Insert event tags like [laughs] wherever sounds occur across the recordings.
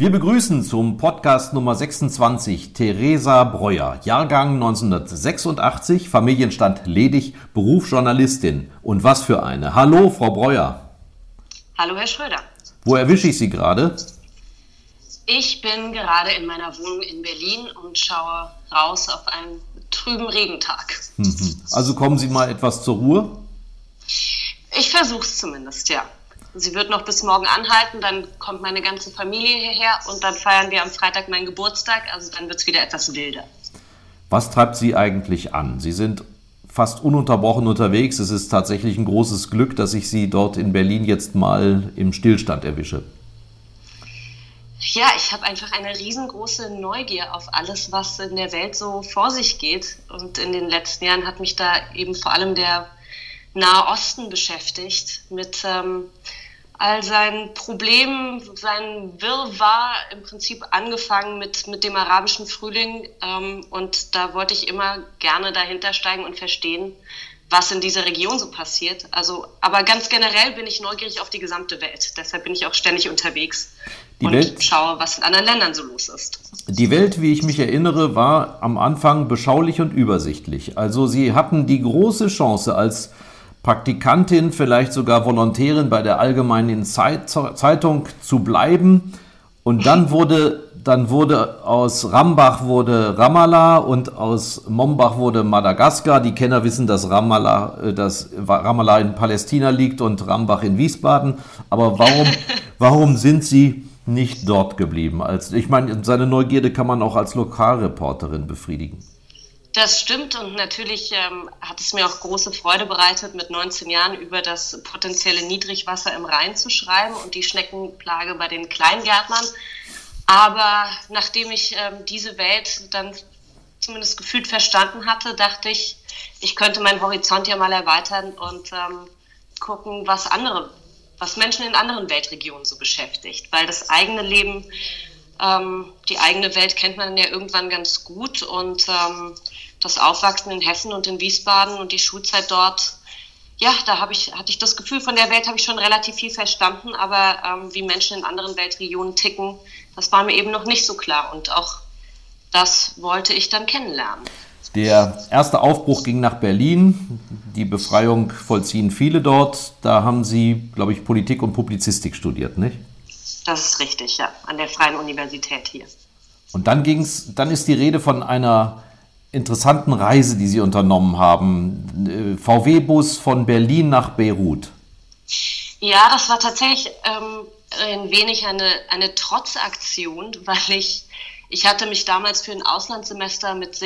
Wir begrüßen zum Podcast Nummer 26 Theresa Breuer, Jahrgang 1986, Familienstand ledig, Beruf Journalistin. Und was für eine. Hallo, Frau Breuer. Hallo, Herr Schröder. Wo erwische ich Sie gerade? Ich bin gerade in meiner Wohnung in Berlin und schaue raus auf einen trüben Regentag. Mhm. Also kommen Sie mal etwas zur Ruhe? Ich versuche es zumindest, ja. Sie wird noch bis morgen anhalten, dann kommt meine ganze Familie hierher und dann feiern wir am Freitag meinen Geburtstag, also dann wird es wieder etwas wilder. Was treibt Sie eigentlich an? Sie sind fast ununterbrochen unterwegs. Es ist tatsächlich ein großes Glück, dass ich Sie dort in Berlin jetzt mal im Stillstand erwische. Ja, ich habe einfach eine riesengroße Neugier auf alles, was in der Welt so vor sich geht. Und in den letzten Jahren hat mich da eben vor allem der Nahe Osten beschäftigt mit ähm, all seinen Problemen, seinen Wirrwarr im Prinzip angefangen mit, mit dem arabischen Frühling. Ähm, und da wollte ich immer gerne dahinter steigen und verstehen, was in dieser Region so passiert. Also, aber ganz generell bin ich neugierig auf die gesamte Welt. Deshalb bin ich auch ständig unterwegs die und Welt, schaue, was in anderen Ländern so los ist. Die Welt, wie ich mich erinnere, war am Anfang beschaulich und übersichtlich. Also Sie hatten die große Chance als Praktikantin, vielleicht sogar Volontärin bei der Allgemeinen Zeitung zu bleiben. Und dann wurde, dann wurde aus Rambach wurde Ramallah und aus Mombach wurde Madagaskar. Die Kenner wissen, dass Ramallah, äh, dass Ramallah in Palästina liegt und Rambach in Wiesbaden. Aber warum, [laughs] warum sind Sie nicht dort geblieben? Als, ich meine, seine Neugierde kann man auch als Lokalreporterin befriedigen. Das stimmt und natürlich ähm, hat es mir auch große Freude bereitet, mit 19 Jahren über das potenzielle Niedrigwasser im Rhein zu schreiben und die Schneckenplage bei den Kleingärtnern. Aber nachdem ich ähm, diese Welt dann zumindest gefühlt verstanden hatte, dachte ich, ich könnte meinen Horizont ja mal erweitern und ähm, gucken, was andere, was Menschen in anderen Weltregionen so beschäftigt. Weil das eigene Leben ähm, die eigene Welt kennt man ja irgendwann ganz gut und ähm, das Aufwachsen in Hessen und in Wiesbaden und die Schulzeit dort, ja, da habe ich, hatte ich das Gefühl, von der Welt habe ich schon relativ viel verstanden, aber ähm, wie Menschen in anderen Weltregionen ticken, das war mir eben noch nicht so klar und auch das wollte ich dann kennenlernen. Der erste Aufbruch ging nach Berlin. Die Befreiung vollziehen viele dort. Da haben Sie, glaube ich, Politik und Publizistik studiert, nicht? Das ist richtig, ja, an der Freien Universität hier. Und dann ging's, dann ist die Rede von einer interessanten Reise, die Sie unternommen haben. Äh, VW-Bus von Berlin nach Beirut. Ja, das war tatsächlich ähm, ein wenig eine, eine Trotzaktion, [laughs] weil ich, ich hatte mich damals für ein Auslandssemester mit,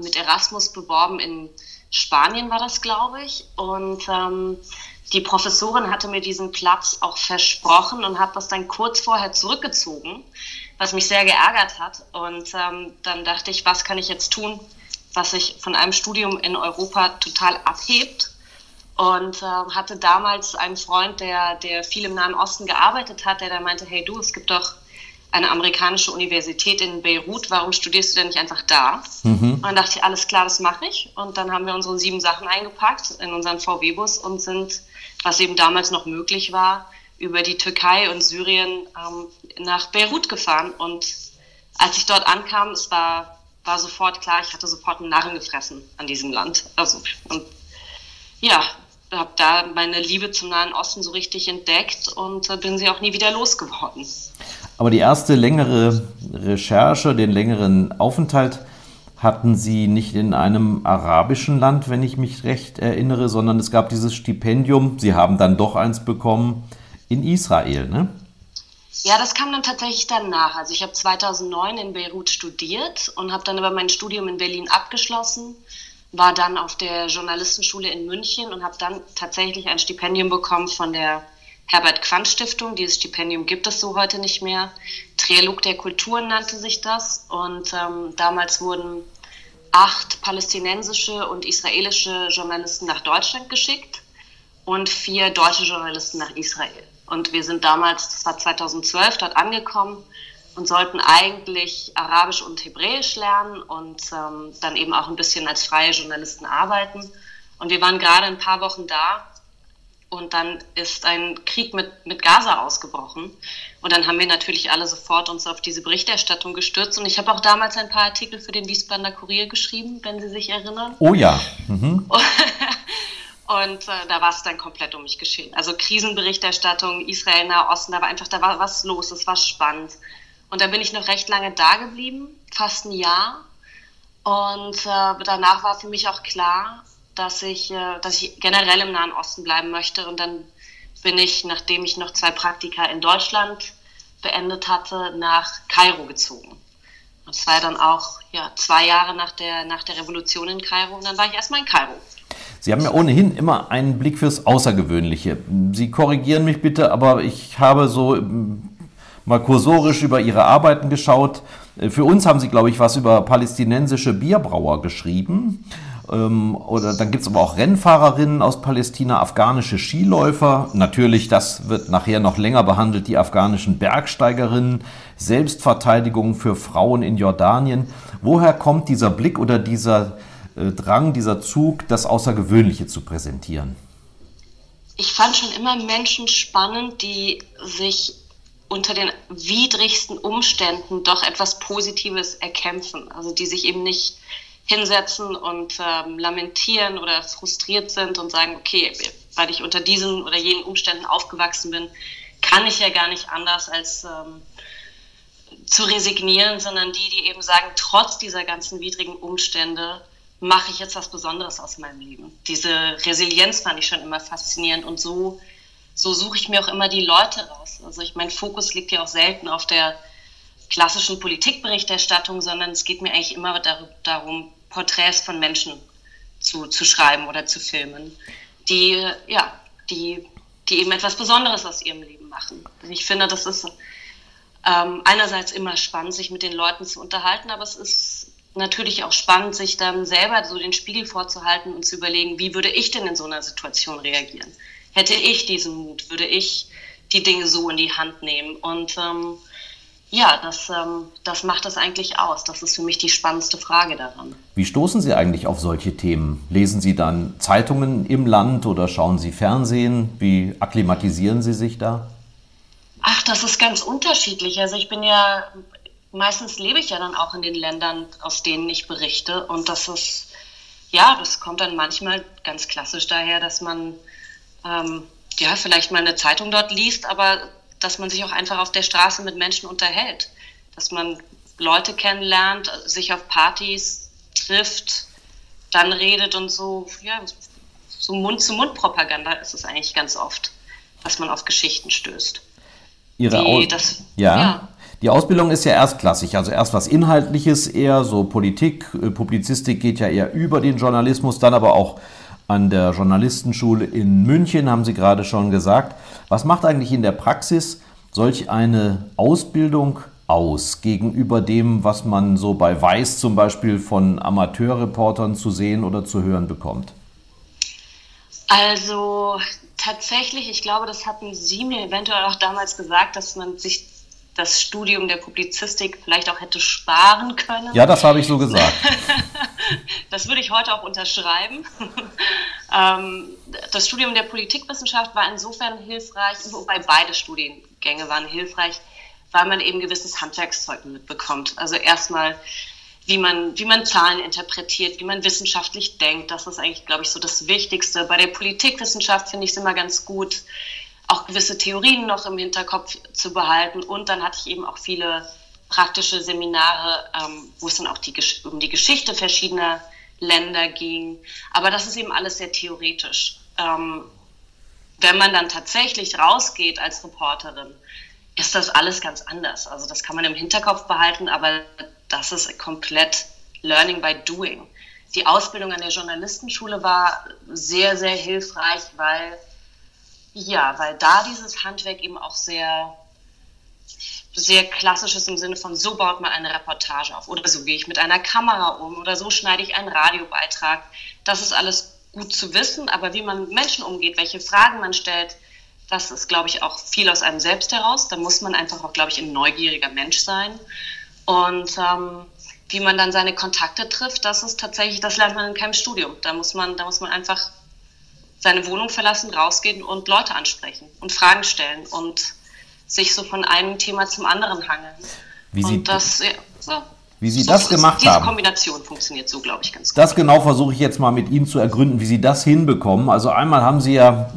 mit Erasmus beworben in Spanien war das, glaube ich. Und ähm, die Professorin hatte mir diesen Platz auch versprochen und hat das dann kurz vorher zurückgezogen, was mich sehr geärgert hat. Und ähm, dann dachte ich, was kann ich jetzt tun, was sich von einem Studium in Europa total abhebt? Und äh, hatte damals einen Freund, der, der viel im Nahen Osten gearbeitet hat, der da meinte, hey du, es gibt doch eine amerikanische Universität in Beirut, warum studierst du denn nicht einfach da? Mhm. Und dann dachte ich, alles klar, das mache ich. Und dann haben wir unsere sieben Sachen eingepackt in unseren VW-Bus und sind was eben damals noch möglich war, über die Türkei und Syrien ähm, nach Beirut gefahren. Und als ich dort ankam, es war, war sofort klar, ich hatte sofort einen Narren gefressen an diesem Land. Also, und ja, habe da meine Liebe zum Nahen Osten so richtig entdeckt und äh, bin sie auch nie wieder losgeworden. Aber die erste längere Recherche, den längeren Aufenthalt hatten Sie nicht in einem arabischen Land, wenn ich mich recht erinnere, sondern es gab dieses Stipendium, Sie haben dann doch eins bekommen, in Israel, ne? Ja, das kam dann tatsächlich danach. Also ich habe 2009 in Beirut studiert und habe dann aber mein Studium in Berlin abgeschlossen, war dann auf der Journalistenschule in München und habe dann tatsächlich ein Stipendium bekommen von der Herbert Quandt Stiftung. Dieses Stipendium gibt es so heute nicht mehr. Trialog der Kulturen nannte sich das und ähm, damals wurden acht palästinensische und israelische Journalisten nach Deutschland geschickt und vier deutsche Journalisten nach Israel. Und wir sind damals, das war 2012, dort angekommen und sollten eigentlich Arabisch und Hebräisch lernen und ähm, dann eben auch ein bisschen als freie Journalisten arbeiten. Und wir waren gerade ein paar Wochen da und dann ist ein Krieg mit, mit Gaza ausgebrochen. Und dann haben wir natürlich alle sofort uns auf diese Berichterstattung gestürzt. Und ich habe auch damals ein paar Artikel für den Wiesbadener Kurier geschrieben, wenn Sie sich erinnern. Oh ja. Mhm. [laughs] Und äh, da war es dann komplett um mich geschehen. Also Krisenberichterstattung, Israel, Nahosten, da war einfach, da war was los, es war spannend. Und da bin ich noch recht lange da geblieben, fast ein Jahr. Und äh, danach war für mich auch klar, dass ich, äh, dass ich generell im Nahen Osten bleiben möchte. Und dann bin ich, nachdem ich noch zwei Praktika in Deutschland beendet hatte, nach Kairo gezogen. Und das war dann auch ja, zwei Jahre nach der, nach der Revolution in Kairo. Und dann war ich erstmal in Kairo. Sie haben ja ohnehin immer einen Blick fürs Außergewöhnliche. Sie korrigieren mich bitte, aber ich habe so ähm, mal kursorisch über Ihre Arbeiten geschaut. Äh, für uns haben Sie, glaube ich, was über palästinensische Bierbrauer geschrieben. Ähm, oder dann gibt es aber auch Rennfahrerinnen aus Palästina, afghanische Skiläufer. Natürlich, das wird nachher noch länger behandelt, die afghanischen Bergsteigerinnen, Selbstverteidigung für Frauen in Jordanien. Woher kommt dieser Blick oder dieser äh, Drang, dieser Zug, das Außergewöhnliche zu präsentieren? Ich fand schon immer Menschen spannend, die sich unter den widrigsten Umständen doch etwas Positives erkämpfen. Also die sich eben nicht hinsetzen und ähm, lamentieren oder frustriert sind und sagen, okay, weil ich unter diesen oder jenen Umständen aufgewachsen bin, kann ich ja gar nicht anders als ähm, zu resignieren, sondern die, die eben sagen, trotz dieser ganzen widrigen Umstände mache ich jetzt was Besonderes aus meinem Leben. Diese Resilienz fand ich schon immer faszinierend und so, so suche ich mir auch immer die Leute raus. Also ich, mein Fokus liegt ja auch selten auf der klassischen Politikberichterstattung, sondern es geht mir eigentlich immer darum, Porträts von Menschen zu, zu schreiben oder zu filmen, die, ja, die, die eben etwas Besonderes aus ihrem Leben machen. Ich finde, das ist ähm, einerseits immer spannend, sich mit den Leuten zu unterhalten, aber es ist natürlich auch spannend, sich dann selber so den Spiegel vorzuhalten und zu überlegen, wie würde ich denn in so einer Situation reagieren? Hätte ich diesen Mut? Würde ich die Dinge so in die Hand nehmen? Und ähm, ja, das, ähm, das macht das eigentlich aus. Das ist für mich die spannendste Frage daran. Wie stoßen Sie eigentlich auf solche Themen? Lesen Sie dann Zeitungen im Land oder schauen Sie Fernsehen? Wie akklimatisieren Sie sich da? Ach, das ist ganz unterschiedlich. Also ich bin ja meistens lebe ich ja dann auch in den Ländern, aus denen ich berichte. Und das ist, ja, das kommt dann manchmal ganz klassisch daher, dass man ähm, ja vielleicht mal eine Zeitung dort liest, aber dass man sich auch einfach auf der Straße mit Menschen unterhält. Dass man Leute kennenlernt, sich auf Partys trifft, dann redet und so, ja, so Mund-zu-Mund-Propaganda ist es eigentlich ganz oft, dass man auf Geschichten stößt. Ihre Die, das, ja. ja. Die Ausbildung ist ja erstklassig, also erst was Inhaltliches eher, so Politik, äh, Publizistik geht ja eher über den Journalismus, dann aber auch an der Journalistenschule in München, haben Sie gerade schon gesagt. Was macht eigentlich in der Praxis solch eine Ausbildung aus gegenüber dem, was man so bei Weiß zum Beispiel von Amateurreportern zu sehen oder zu hören bekommt? Also tatsächlich, ich glaube, das hatten Sie mir eventuell auch damals gesagt, dass man sich das Studium der Publizistik vielleicht auch hätte sparen können. Ja, das habe ich so gesagt. [laughs] das würde ich heute auch unterschreiben. [laughs] Ähm, das Studium der Politikwissenschaft war insofern hilfreich, wobei beide Studiengänge waren hilfreich, weil man eben gewisses Handwerkszeug mitbekommt. Also erstmal, wie man, wie man Zahlen interpretiert, wie man wissenschaftlich denkt. Das ist eigentlich, glaube ich, so das Wichtigste. Bei der Politikwissenschaft finde ich es immer ganz gut, auch gewisse Theorien noch im Hinterkopf zu behalten. Und dann hatte ich eben auch viele praktische Seminare, ähm, wo es dann auch die, um die Geschichte verschiedener Länder ging. Aber das ist eben alles sehr theoretisch. Ähm, wenn man dann tatsächlich rausgeht als Reporterin, ist das alles ganz anders. Also das kann man im Hinterkopf behalten, aber das ist komplett Learning by Doing. Die Ausbildung an der Journalistenschule war sehr, sehr hilfreich, weil ja, weil da dieses Handwerk eben auch sehr sehr klassisches im Sinne von, so baut man eine Reportage auf oder so gehe ich mit einer Kamera um oder so schneide ich einen Radiobeitrag. Das ist alles gut zu wissen, aber wie man mit Menschen umgeht, welche Fragen man stellt, das ist, glaube ich, auch viel aus einem selbst heraus. Da muss man einfach auch, glaube ich, ein neugieriger Mensch sein. Und ähm, wie man dann seine Kontakte trifft, das ist tatsächlich, das lernt man in keinem Studium. Da muss man, da muss man einfach seine Wohnung verlassen, rausgehen und Leute ansprechen und Fragen stellen und sich so von einem Thema zum anderen hangeln. Wie Sie, und das, ja, so. Wie Sie so, das gemacht diese haben. Diese Kombination funktioniert so, glaube ich, ganz gut. Das genau versuche ich jetzt mal mit Ihnen zu ergründen, wie Sie das hinbekommen. Also einmal haben Sie ja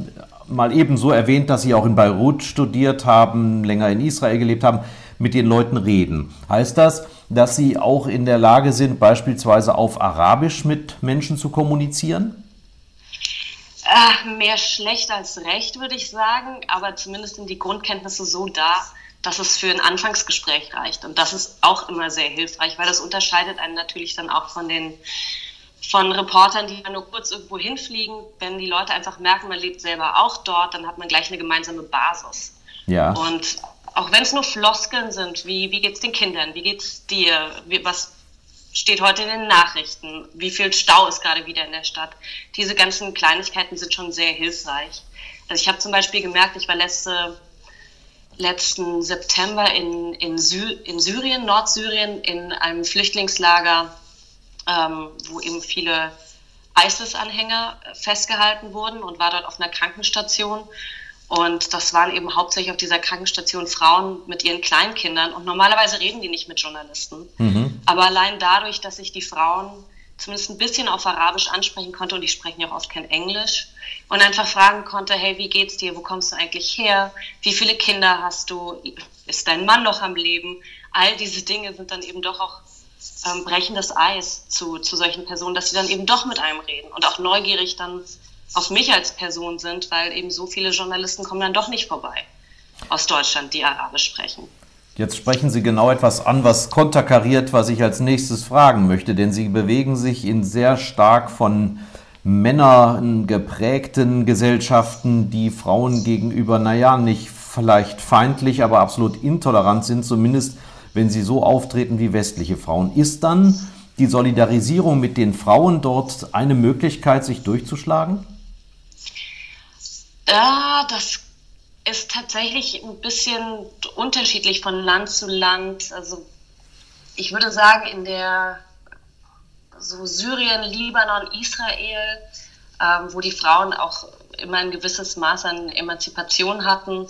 mal eben so erwähnt, dass Sie auch in Beirut studiert haben, länger in Israel gelebt haben, mit den Leuten reden. Heißt das, dass Sie auch in der Lage sind, beispielsweise auf Arabisch mit Menschen zu kommunizieren? Äh, mehr schlecht als recht, würde ich sagen, aber zumindest sind die Grundkenntnisse so da, dass es für ein Anfangsgespräch reicht. Und das ist auch immer sehr hilfreich, weil das unterscheidet einen natürlich dann auch von den von Reportern, die nur kurz irgendwo hinfliegen. Wenn die Leute einfach merken, man lebt selber auch dort, dann hat man gleich eine gemeinsame Basis. Ja. Und auch wenn es nur Floskeln sind, wie, wie es den Kindern, wie geht es dir, wie, was steht heute in den Nachrichten, wie viel Stau ist gerade wieder in der Stadt. Diese ganzen Kleinigkeiten sind schon sehr hilfreich. Also ich habe zum Beispiel gemerkt, ich war letzte, letzten September in, in, Sy in Syrien, Nordsyrien, in einem Flüchtlingslager, ähm, wo eben viele ISIS-Anhänger festgehalten wurden und war dort auf einer Krankenstation. Und das waren eben hauptsächlich auf dieser Krankenstation Frauen mit ihren Kleinkindern. Und normalerweise reden die nicht mit Journalisten. Mhm. Aber allein dadurch, dass ich die Frauen zumindest ein bisschen auf Arabisch ansprechen konnte, und die sprechen ja auch oft kein Englisch, und einfach fragen konnte, hey, wie geht's dir? Wo kommst du eigentlich her? Wie viele Kinder hast du? Ist dein Mann noch am Leben? All diese Dinge sind dann eben doch auch ähm, brechen das Eis zu, zu solchen Personen, dass sie dann eben doch mit einem reden und auch neugierig dann auf mich als Person sind, weil eben so viele Journalisten kommen dann doch nicht vorbei aus Deutschland, die Arabisch sprechen. Jetzt sprechen Sie genau etwas an, was konterkariert, was ich als nächstes fragen möchte, denn Sie bewegen sich in sehr stark von Männern geprägten Gesellschaften, die Frauen gegenüber, naja, nicht vielleicht feindlich, aber absolut intolerant sind, zumindest wenn sie so auftreten wie westliche Frauen. Ist dann die Solidarisierung mit den Frauen dort eine Möglichkeit, sich durchzuschlagen? Ja, das ist tatsächlich ein bisschen unterschiedlich von Land zu Land. Also ich würde sagen, in der so Syrien, Libanon, Israel, ähm, wo die Frauen auch immer ein gewisses Maß an Emanzipation hatten,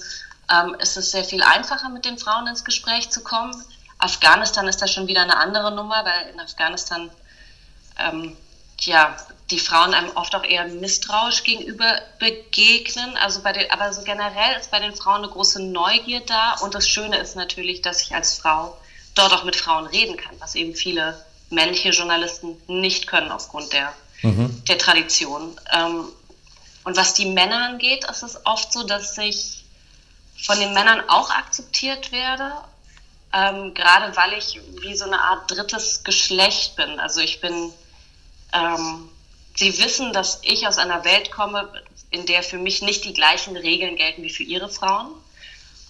ähm, ist es sehr viel einfacher, mit den Frauen ins Gespräch zu kommen. Afghanistan ist da schon wieder eine andere Nummer, weil in Afghanistan ähm, ja, die Frauen einem oft auch eher misstrauisch gegenüber begegnen. Also bei den, aber so generell ist bei den Frauen eine große Neugier da. Und das Schöne ist natürlich, dass ich als Frau dort auch mit Frauen reden kann, was eben viele männliche Journalisten nicht können aufgrund der, mhm. der Tradition. Ähm, und was die Männer angeht, ist es oft so, dass ich von den Männern auch akzeptiert werde. Ähm, gerade weil ich wie so eine Art drittes Geschlecht bin. Also ich bin ähm, sie wissen, dass ich aus einer Welt komme, in der für mich nicht die gleichen Regeln gelten wie für ihre Frauen.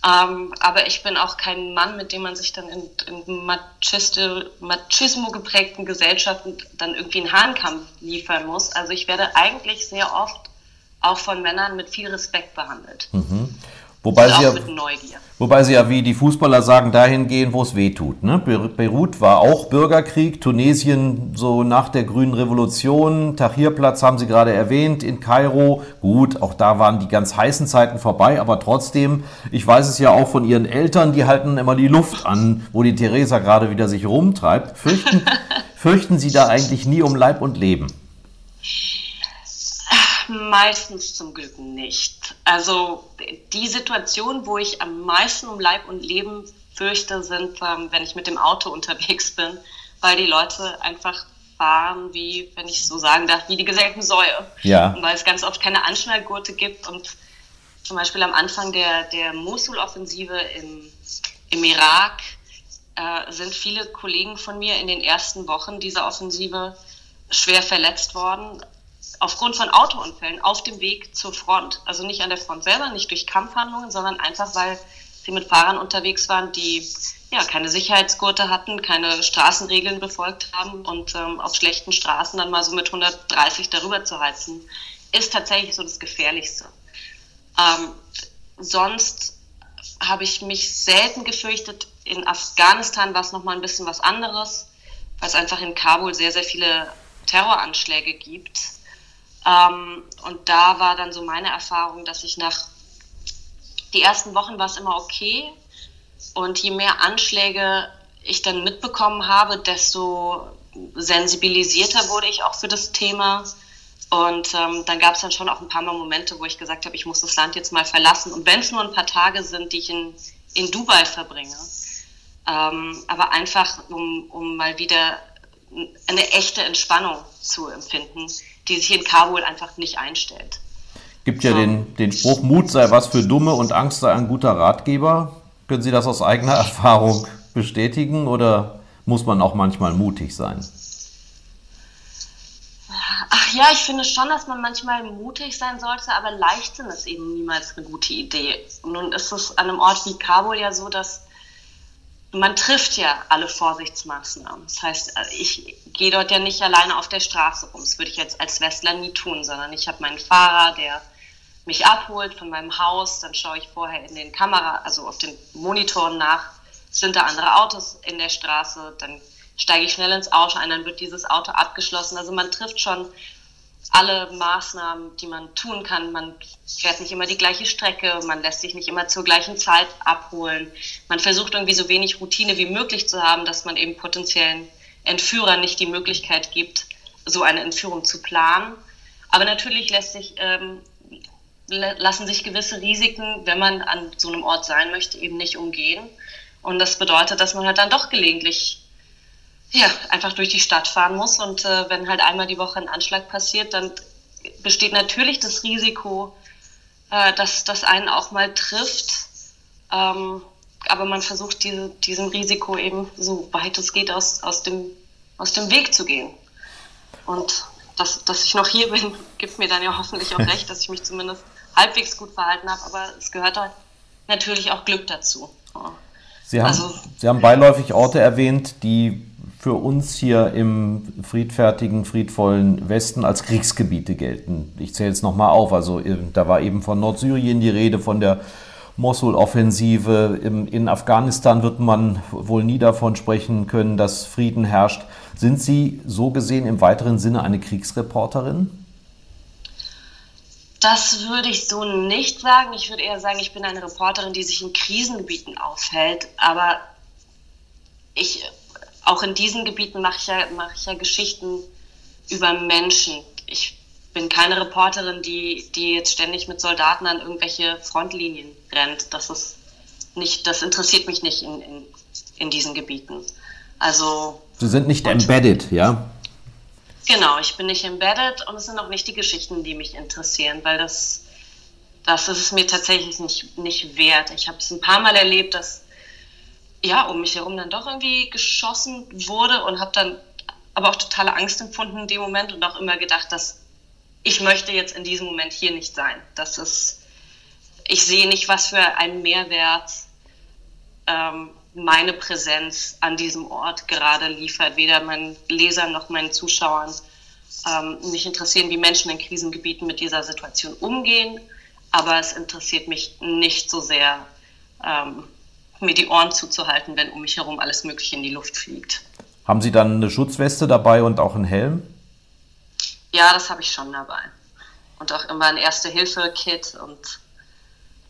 Ähm, aber ich bin auch kein Mann, mit dem man sich dann in, in Machismo geprägten Gesellschaften dann irgendwie einen Hahnkampf liefern muss. Also ich werde eigentlich sehr oft auch von Männern mit viel Respekt behandelt. Mhm. Wobei sie, ja, wobei sie ja, wie die Fußballer sagen, dahin gehen, wo es weh tut. Ne? Beirut war auch Bürgerkrieg, Tunesien so nach der Grünen Revolution, Tahrirplatz haben Sie gerade erwähnt, in Kairo. Gut, auch da waren die ganz heißen Zeiten vorbei, aber trotzdem, ich weiß es ja auch von Ihren Eltern, die halten immer die Luft an, wo die Theresa gerade wieder sich rumtreibt. Fürchten, [laughs] fürchten Sie da eigentlich nie um Leib und Leben? Meistens zum Glück nicht. Also die Situation, wo ich am meisten um Leib und Leben fürchte, sind, ähm, wenn ich mit dem Auto unterwegs bin, weil die Leute einfach fahren, wie, wenn ich so sagen darf, wie die geselten Säue. Ja. Und weil es ganz oft keine Anschnallgurte gibt und zum Beispiel am Anfang der, der Mosul-Offensive im, im Irak äh, sind viele Kollegen von mir in den ersten Wochen dieser Offensive schwer verletzt worden, aufgrund von Autounfällen auf dem Weg zur Front. Also nicht an der Front selber, nicht durch Kampfhandlungen, sondern einfach, weil sie mit Fahrern unterwegs waren, die ja keine Sicherheitsgurte hatten, keine Straßenregeln befolgt haben und ähm, auf schlechten Straßen dann mal so mit 130 darüber zu heizen, ist tatsächlich so das Gefährlichste. Ähm, sonst habe ich mich selten gefürchtet. In Afghanistan war es nochmal ein bisschen was anderes, weil es einfach in Kabul sehr, sehr viele Terroranschläge gibt. Ähm, und da war dann so meine Erfahrung, dass ich nach die ersten Wochen war es immer okay. Und je mehr Anschläge ich dann mitbekommen habe, desto sensibilisierter wurde ich auch für das Thema. Und ähm, dann gab es dann schon auch ein paar Mal Momente, wo ich gesagt habe, ich muss das Land jetzt mal verlassen. Und wenn es nur ein paar Tage sind, die ich in, in Dubai verbringe, ähm, aber einfach, um, um mal wieder eine echte Entspannung zu empfinden, die sich in Kabul einfach nicht einstellt. Gibt ja den, den Spruch, Mut sei was für Dumme und Angst sei ein guter Ratgeber. Können Sie das aus eigener [laughs] Erfahrung bestätigen oder muss man auch manchmal mutig sein? Ach ja, ich finde schon, dass man manchmal mutig sein sollte, aber Leichtsinn ist eben niemals eine gute Idee. Nun ist es an einem Ort wie Kabul ja so, dass man trifft ja alle Vorsichtsmaßnahmen. Das heißt, ich gehe dort ja nicht alleine auf der Straße rum. Das würde ich jetzt als Westler nie tun, sondern ich habe meinen Fahrer, der mich abholt von meinem Haus. Dann schaue ich vorher in den Kamera, also auf den Monitoren nach, sind da andere Autos in der Straße. Dann steige ich schnell ins Auto ein, dann wird dieses Auto abgeschlossen. Also man trifft schon alle Maßnahmen, die man tun kann. Man fährt nicht immer die gleiche Strecke, man lässt sich nicht immer zur gleichen Zeit abholen. Man versucht irgendwie so wenig Routine wie möglich zu haben, dass man eben potenziellen Entführern nicht die Möglichkeit gibt, so eine Entführung zu planen. Aber natürlich lässt sich, ähm, lassen sich gewisse Risiken, wenn man an so einem Ort sein möchte, eben nicht umgehen. Und das bedeutet, dass man halt dann doch gelegentlich ja, einfach durch die Stadt fahren muss. Und äh, wenn halt einmal die Woche ein Anschlag passiert, dann besteht natürlich das Risiko, äh, dass das einen auch mal trifft. Ähm, aber man versucht, diese, diesem Risiko eben so weit es geht aus, aus, dem, aus dem Weg zu gehen. Und dass, dass ich noch hier bin, [laughs] gibt mir dann ja hoffentlich auch recht, dass ich mich zumindest halbwegs gut verhalten habe. Aber es gehört halt natürlich auch Glück dazu. Sie haben, also, Sie haben beiläufig Orte erwähnt, die für uns hier im friedfertigen, friedvollen Westen als Kriegsgebiete gelten. Ich zähle jetzt nochmal auf. Also äh, da war eben von Nordsyrien die Rede, von der Mosul-Offensive. In Afghanistan wird man wohl nie davon sprechen können, dass Frieden herrscht. Sind Sie so gesehen im weiteren Sinne eine Kriegsreporterin? Das würde ich so nicht sagen. Ich würde eher sagen, ich bin eine Reporterin, die sich in Krisengebieten aufhält. Aber ich auch in diesen Gebieten mache ich, ja, mache ich ja Geschichten über Menschen. Ich bin keine Reporterin, die, die jetzt ständig mit Soldaten an irgendwelche Frontlinien rennt. Das ist nicht, das interessiert mich nicht in, in, in diesen Gebieten. Also. Sie sind nicht embedded, ja? Genau, ich bin nicht embedded und es sind auch nicht die Geschichten, die mich interessieren, weil das, das ist es mir tatsächlich nicht, nicht wert. Ich habe es ein paar Mal erlebt, dass ja, um mich herum dann doch irgendwie geschossen wurde und habe dann aber auch totale Angst empfunden in dem Moment und auch immer gedacht, dass ich möchte jetzt in diesem Moment hier nicht sein. Das ist, ich sehe nicht, was für einen Mehrwert ähm, meine Präsenz an diesem Ort gerade liefert, weder meinen Lesern noch meinen Zuschauern. Ähm, mich interessieren, wie Menschen in Krisengebieten mit dieser Situation umgehen, aber es interessiert mich nicht so sehr, ähm, mir die Ohren zuzuhalten, wenn um mich herum alles Mögliche in die Luft fliegt. Haben Sie dann eine Schutzweste dabei und auch einen Helm? Ja, das habe ich schon dabei. Und auch immer ein Erste-Hilfe-Kit und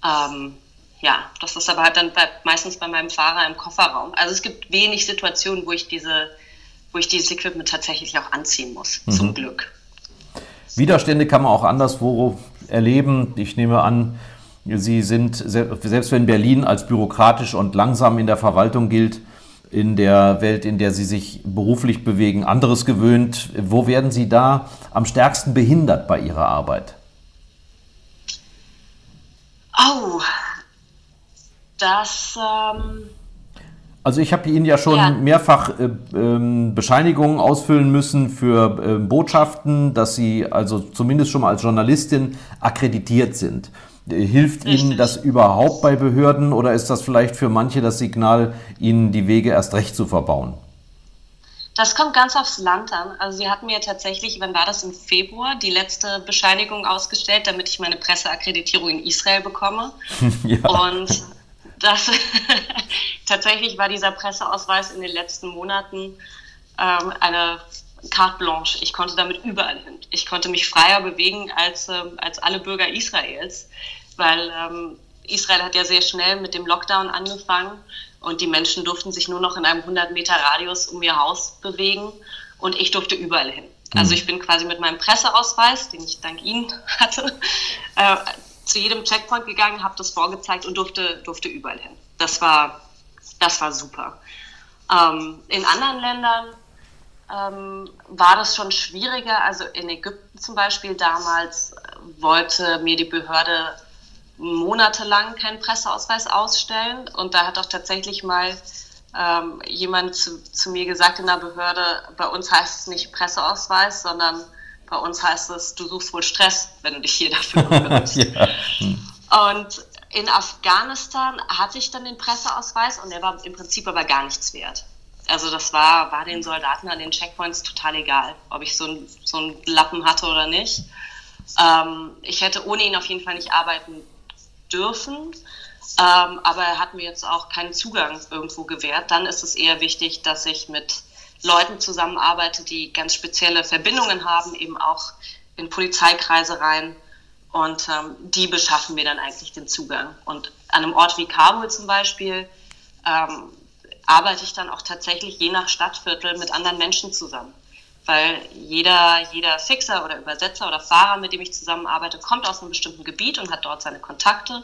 ähm, ja, das ist aber halt dann bei, meistens bei meinem Fahrer im Kofferraum. Also es gibt wenig Situationen, wo ich diese, wo ich dieses Equipment tatsächlich auch anziehen muss, mhm. zum Glück. Widerstände kann man auch anderswo erleben. Ich nehme an, Sie sind, selbst wenn Berlin als bürokratisch und langsam in der Verwaltung gilt, in der Welt, in der Sie sich beruflich bewegen, anderes gewöhnt. Wo werden Sie da am stärksten behindert bei Ihrer Arbeit? Oh, das. Ähm also ich habe Ihnen ja schon ja. mehrfach äh, äh, Bescheinigungen ausfüllen müssen für äh, Botschaften, dass Sie also zumindest schon mal als Journalistin akkreditiert sind. Hilft Richtig. Ihnen das überhaupt bei Behörden oder ist das vielleicht für manche das Signal, Ihnen die Wege erst recht zu verbauen? Das kommt ganz aufs Land an. Also sie hatten mir tatsächlich, wann war das im Februar, die letzte Bescheinigung ausgestellt, damit ich meine Presseakkreditierung in Israel bekomme. [laughs] ja. Und das [laughs] tatsächlich war dieser Presseausweis in den letzten Monaten ähm, eine carte blanche. Ich konnte damit überall hin. Ich konnte mich freier bewegen als, ähm, als alle Bürger Israels, weil ähm, Israel hat ja sehr schnell mit dem Lockdown angefangen und die Menschen durften sich nur noch in einem 100 Meter Radius um ihr Haus bewegen und ich durfte überall hin. Mhm. Also ich bin quasi mit meinem Presseausweis, den ich dank Ihnen [laughs] hatte, äh, zu jedem Checkpoint gegangen, habe das vorgezeigt und durfte, durfte überall hin. Das war, das war super. Ähm, in anderen Ländern ähm, war das schon schwieriger. Also in Ägypten zum Beispiel damals wollte mir die Behörde monatelang keinen Presseausweis ausstellen. Und da hat auch tatsächlich mal ähm, jemand zu, zu, mir gesagt in der Behörde, bei uns heißt es nicht Presseausweis, sondern bei uns heißt es, du suchst wohl Stress, wenn du dich hier dafür [laughs] bewirbst. ja. Und in Afghanistan hatte ich dann den Presseausweis und der war im Prinzip aber gar nichts wert. Also das war, war den Soldaten an den Checkpoints total egal, ob ich so, ein, so einen Lappen hatte oder nicht. Ähm, ich hätte ohne ihn auf jeden Fall nicht arbeiten dürfen, ähm, aber er hat mir jetzt auch keinen Zugang irgendwo gewährt. Dann ist es eher wichtig, dass ich mit Leuten zusammenarbeite, die ganz spezielle Verbindungen haben, eben auch in Polizeikreise rein. Und ähm, die beschaffen mir dann eigentlich den Zugang. Und an einem Ort wie Kabul zum Beispiel ähm, arbeite ich dann auch tatsächlich je nach Stadtviertel mit anderen Menschen zusammen. Weil jeder, jeder Fixer oder Übersetzer oder Fahrer, mit dem ich zusammenarbeite, kommt aus einem bestimmten Gebiet und hat dort seine Kontakte.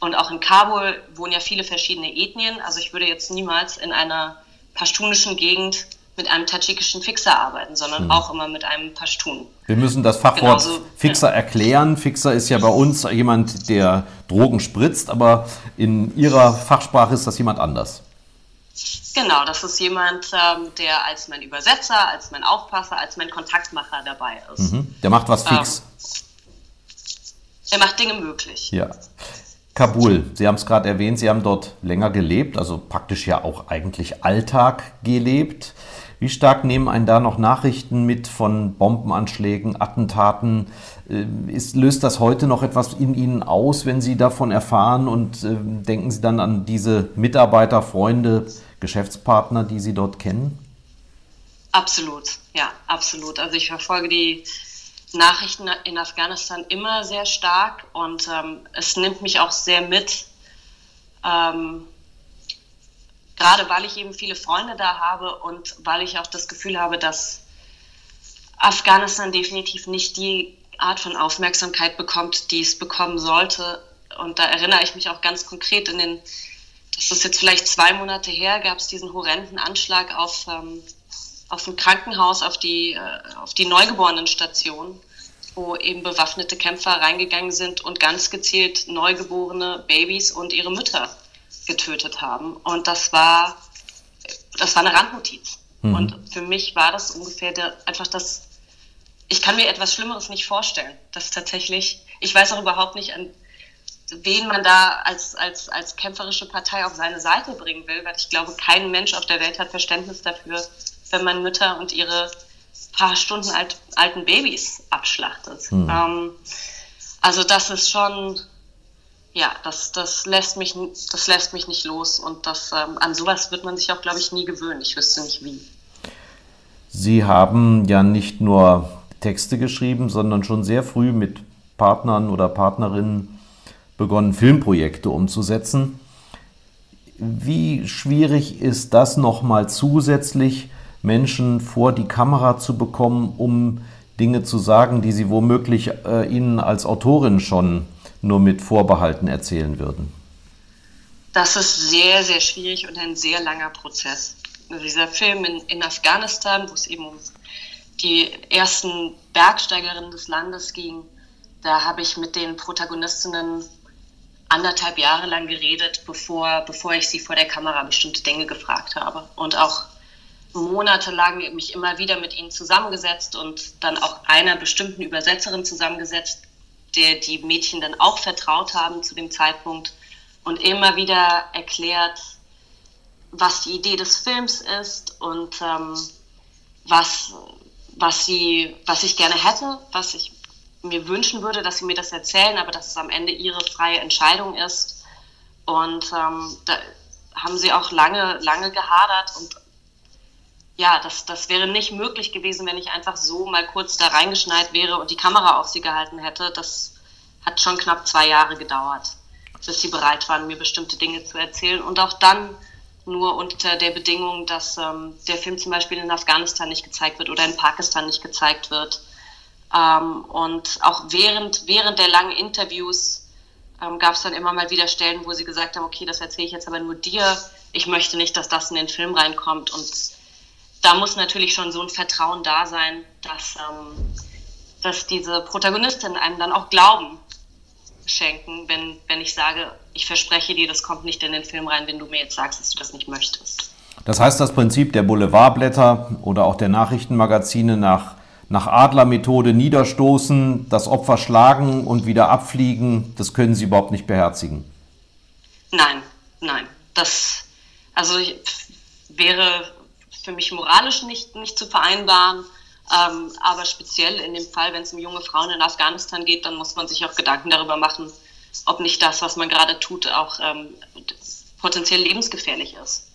Und auch in Kabul wohnen ja viele verschiedene Ethnien. Also ich würde jetzt niemals in einer pashtunischen Gegend mit einem tadschikischen Fixer arbeiten, sondern mhm. auch immer mit einem Pashtun. Wir müssen das Fachwort Genauso, Fixer ja. erklären. Fixer ist ja bei uns jemand, der Drogen spritzt, aber in Ihrer Fachsprache ist das jemand anders. Genau, das ist jemand, ähm, der als mein Übersetzer, als mein Aufpasser, als mein Kontaktmacher dabei ist. Mhm. Der macht was fix. Ähm, der macht Dinge möglich. Ja. Kabul, Sie haben es gerade erwähnt, Sie haben dort länger gelebt, also praktisch ja auch eigentlich Alltag gelebt. Wie stark nehmen einen da noch Nachrichten mit von Bombenanschlägen, Attentaten? Äh, ist, löst das heute noch etwas in Ihnen aus, wenn Sie davon erfahren? Und äh, denken Sie dann an diese Mitarbeiter, Freunde, Geschäftspartner, die Sie dort kennen? Absolut, ja, absolut. Also ich verfolge die Nachrichten in Afghanistan immer sehr stark und ähm, es nimmt mich auch sehr mit. Ähm, gerade weil ich eben viele Freunde da habe und weil ich auch das Gefühl habe, dass Afghanistan definitiv nicht die Art von Aufmerksamkeit bekommt, die es bekommen sollte. Und da erinnere ich mich auch ganz konkret in den, das ist jetzt vielleicht zwei Monate her, gab es diesen horrenden Anschlag auf, ähm, auf ein Krankenhaus, auf die, äh, auf die Neugeborenenstation, wo eben bewaffnete Kämpfer reingegangen sind und ganz gezielt neugeborene Babys und ihre Mütter getötet haben. Und das war, das war eine Randnotiz. Mhm. Und für mich war das ungefähr der, einfach das, ich kann mir etwas Schlimmeres nicht vorstellen. Das tatsächlich, ich weiß auch überhaupt nicht, an wen man da als, als, als kämpferische Partei auf seine Seite bringen will, weil ich glaube, kein Mensch auf der Welt hat Verständnis dafür, wenn man Mütter und ihre paar Stunden alt, alten Babys abschlachtet. Mhm. Ähm, also das ist schon, ja, das, das, lässt mich, das lässt mich nicht los und das, ähm, an sowas wird man sich auch, glaube ich, nie gewöhnen. Ich wüsste nicht wie. Sie haben ja nicht nur Texte geschrieben, sondern schon sehr früh mit Partnern oder Partnerinnen begonnen, Filmprojekte umzusetzen. Wie schwierig ist das nochmal zusätzlich, Menschen vor die Kamera zu bekommen, um Dinge zu sagen, die sie womöglich äh, Ihnen als Autorin schon nur mit Vorbehalten erzählen würden? Das ist sehr, sehr schwierig und ein sehr langer Prozess. Also dieser Film in, in Afghanistan, wo es eben um die ersten Bergsteigerinnen des Landes ging, da habe ich mit den Protagonistinnen anderthalb Jahre lang geredet, bevor, bevor ich sie vor der Kamera bestimmte Dinge gefragt habe. Und auch monatelang mich immer wieder mit ihnen zusammengesetzt und dann auch einer bestimmten Übersetzerin zusammengesetzt, der die Mädchen dann auch vertraut haben zu dem Zeitpunkt und immer wieder erklärt, was die Idee des Films ist und ähm, was, was, sie, was ich gerne hätte, was ich mir wünschen würde, dass sie mir das erzählen, aber dass es am Ende ihre freie Entscheidung ist. Und ähm, da haben sie auch lange, lange gehadert und ja, das, das wäre nicht möglich gewesen, wenn ich einfach so mal kurz da reingeschneit wäre und die Kamera auf sie gehalten hätte. Das hat schon knapp zwei Jahre gedauert, bis sie bereit waren, mir bestimmte Dinge zu erzählen. Und auch dann nur unter der Bedingung, dass ähm, der Film zum Beispiel in Afghanistan nicht gezeigt wird oder in Pakistan nicht gezeigt wird. Ähm, und auch während, während der langen Interviews ähm, gab es dann immer mal wieder Stellen, wo sie gesagt haben, okay, das erzähle ich jetzt aber nur dir. Ich möchte nicht, dass das in den Film reinkommt. Und da muss natürlich schon so ein Vertrauen da sein, dass, ähm, dass diese Protagonistinnen einem dann auch Glauben schenken, wenn, wenn ich sage, ich verspreche dir, das kommt nicht in den Film rein, wenn du mir jetzt sagst, dass du das nicht möchtest. Das heißt, das Prinzip der Boulevardblätter oder auch der Nachrichtenmagazine nach, nach Adler-Methode niederstoßen, das Opfer schlagen und wieder abfliegen, das können Sie überhaupt nicht beherzigen. Nein, nein. Das also wäre für mich moralisch nicht, nicht zu vereinbaren. Ähm, aber speziell in dem Fall, wenn es um junge Frauen in Afghanistan geht, dann muss man sich auch Gedanken darüber machen, ob nicht das, was man gerade tut, auch ähm, potenziell lebensgefährlich ist.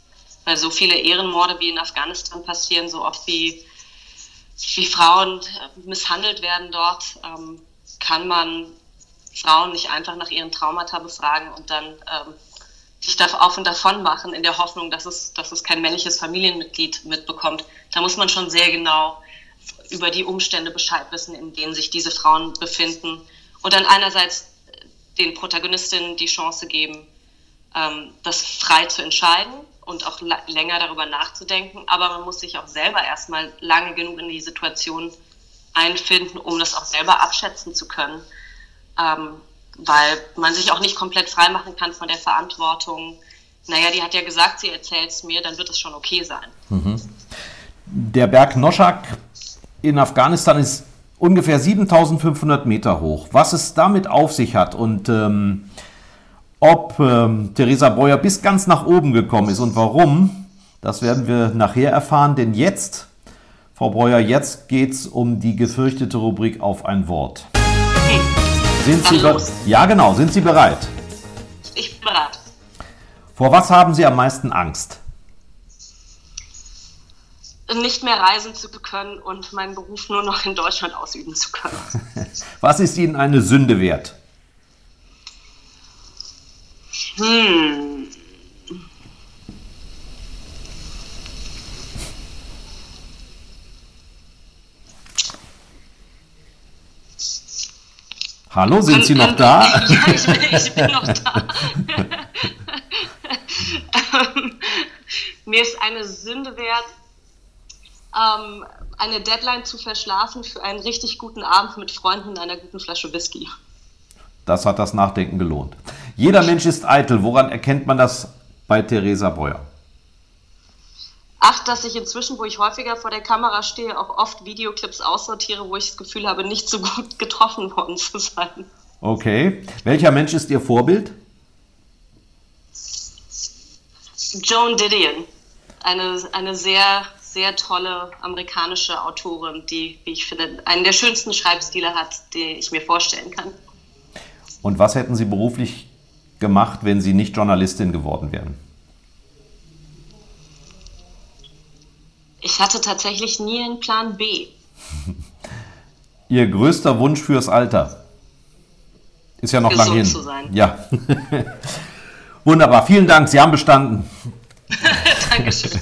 Weil so viele Ehrenmorde wie in Afghanistan passieren, so oft wie, wie Frauen misshandelt werden dort, ähm, kann man Frauen nicht einfach nach ihren Traumata befragen und dann ähm, sich da auf und davon machen in der Hoffnung, dass es, dass es kein männliches Familienmitglied mitbekommt. Da muss man schon sehr genau über die Umstände Bescheid wissen, in denen sich diese Frauen befinden. Und dann einerseits den Protagonistinnen die Chance geben, ähm, das frei zu entscheiden und auch länger darüber nachzudenken. Aber man muss sich auch selber erstmal lange genug in die Situation einfinden, um das auch selber abschätzen zu können. Weil man sich auch nicht komplett frei machen kann von der Verantwortung. Naja, die hat ja gesagt, sie erzählt es mir, dann wird es schon okay sein. Mhm. Der Berg Noschak in Afghanistan ist ungefähr 7500 Meter hoch. Was es damit auf sich hat und ähm, ob ähm, Theresa Breuer bis ganz nach oben gekommen ist und warum, das werden wir nachher erfahren. Denn jetzt, Frau Breuer, jetzt geht es um die gefürchtete Rubrik auf ein Wort. Okay. Sind Sie ja, genau. Sind Sie bereit? Ich bin bereit. Vor was haben Sie am meisten Angst? Nicht mehr reisen zu können und meinen Beruf nur noch in Deutschland ausüben zu können. [laughs] was ist Ihnen eine Sünde wert? Hm. Hallo, sind Sie noch da? [laughs] Ja, ich bin, ich bin [laughs] noch da. [laughs] ähm, mir ist eine Sünde wert, ähm, eine Deadline zu verschlafen für einen richtig guten Abend mit Freunden und einer guten Flasche Whisky. Das hat das Nachdenken gelohnt. Jeder Mensch ist eitel. Woran erkennt man das bei Theresa Breuer? Ach, dass ich inzwischen, wo ich häufiger vor der Kamera stehe, auch oft Videoclips aussortiere, wo ich das Gefühl habe, nicht so gut [laughs] getroffen worden zu sein. Okay. Welcher Mensch ist Ihr Vorbild? Joan Didion. Eine, eine sehr, sehr tolle amerikanische Autorin, die, wie ich finde, einen der schönsten Schreibstile hat, den ich mir vorstellen kann. Und was hätten Sie beruflich gemacht, wenn Sie nicht Journalistin geworden wären? Ich hatte tatsächlich nie einen Plan B. Ihr größter Wunsch fürs Alter? Ist ja noch Gesund lang hin. Zu sein. Ja. [laughs] Wunderbar, vielen Dank, Sie haben bestanden. [laughs] Dankeschön.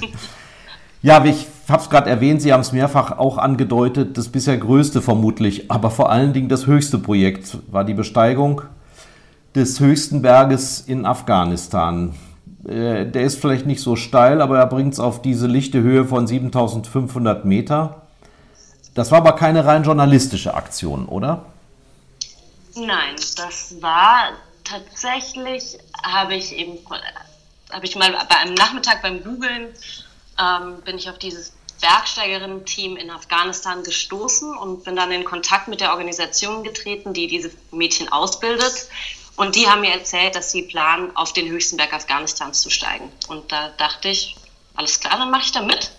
Ja, ich habe es gerade erwähnt, Sie haben es mehrfach auch angedeutet, das bisher größte vermutlich, aber vor allen Dingen das höchste Projekt war die Besteigung des höchsten Berges in Afghanistan. Äh, der ist vielleicht nicht so steil, aber er bringt es auf diese lichte Höhe von 7500 Meter. Das war aber keine rein journalistische Aktion, oder? Nein, das war tatsächlich, habe ich eben, habe ich mal bei einem Nachmittag beim Googlen, ähm, bin ich auf dieses Bergsteigerinnen-Team in Afghanistan gestoßen und bin dann in Kontakt mit der Organisation getreten, die diese Mädchen ausbildet. Und die haben mir erzählt, dass sie planen, auf den höchsten Berg Afghanistans zu steigen. Und da dachte ich, alles klar, dann mache ich da mit.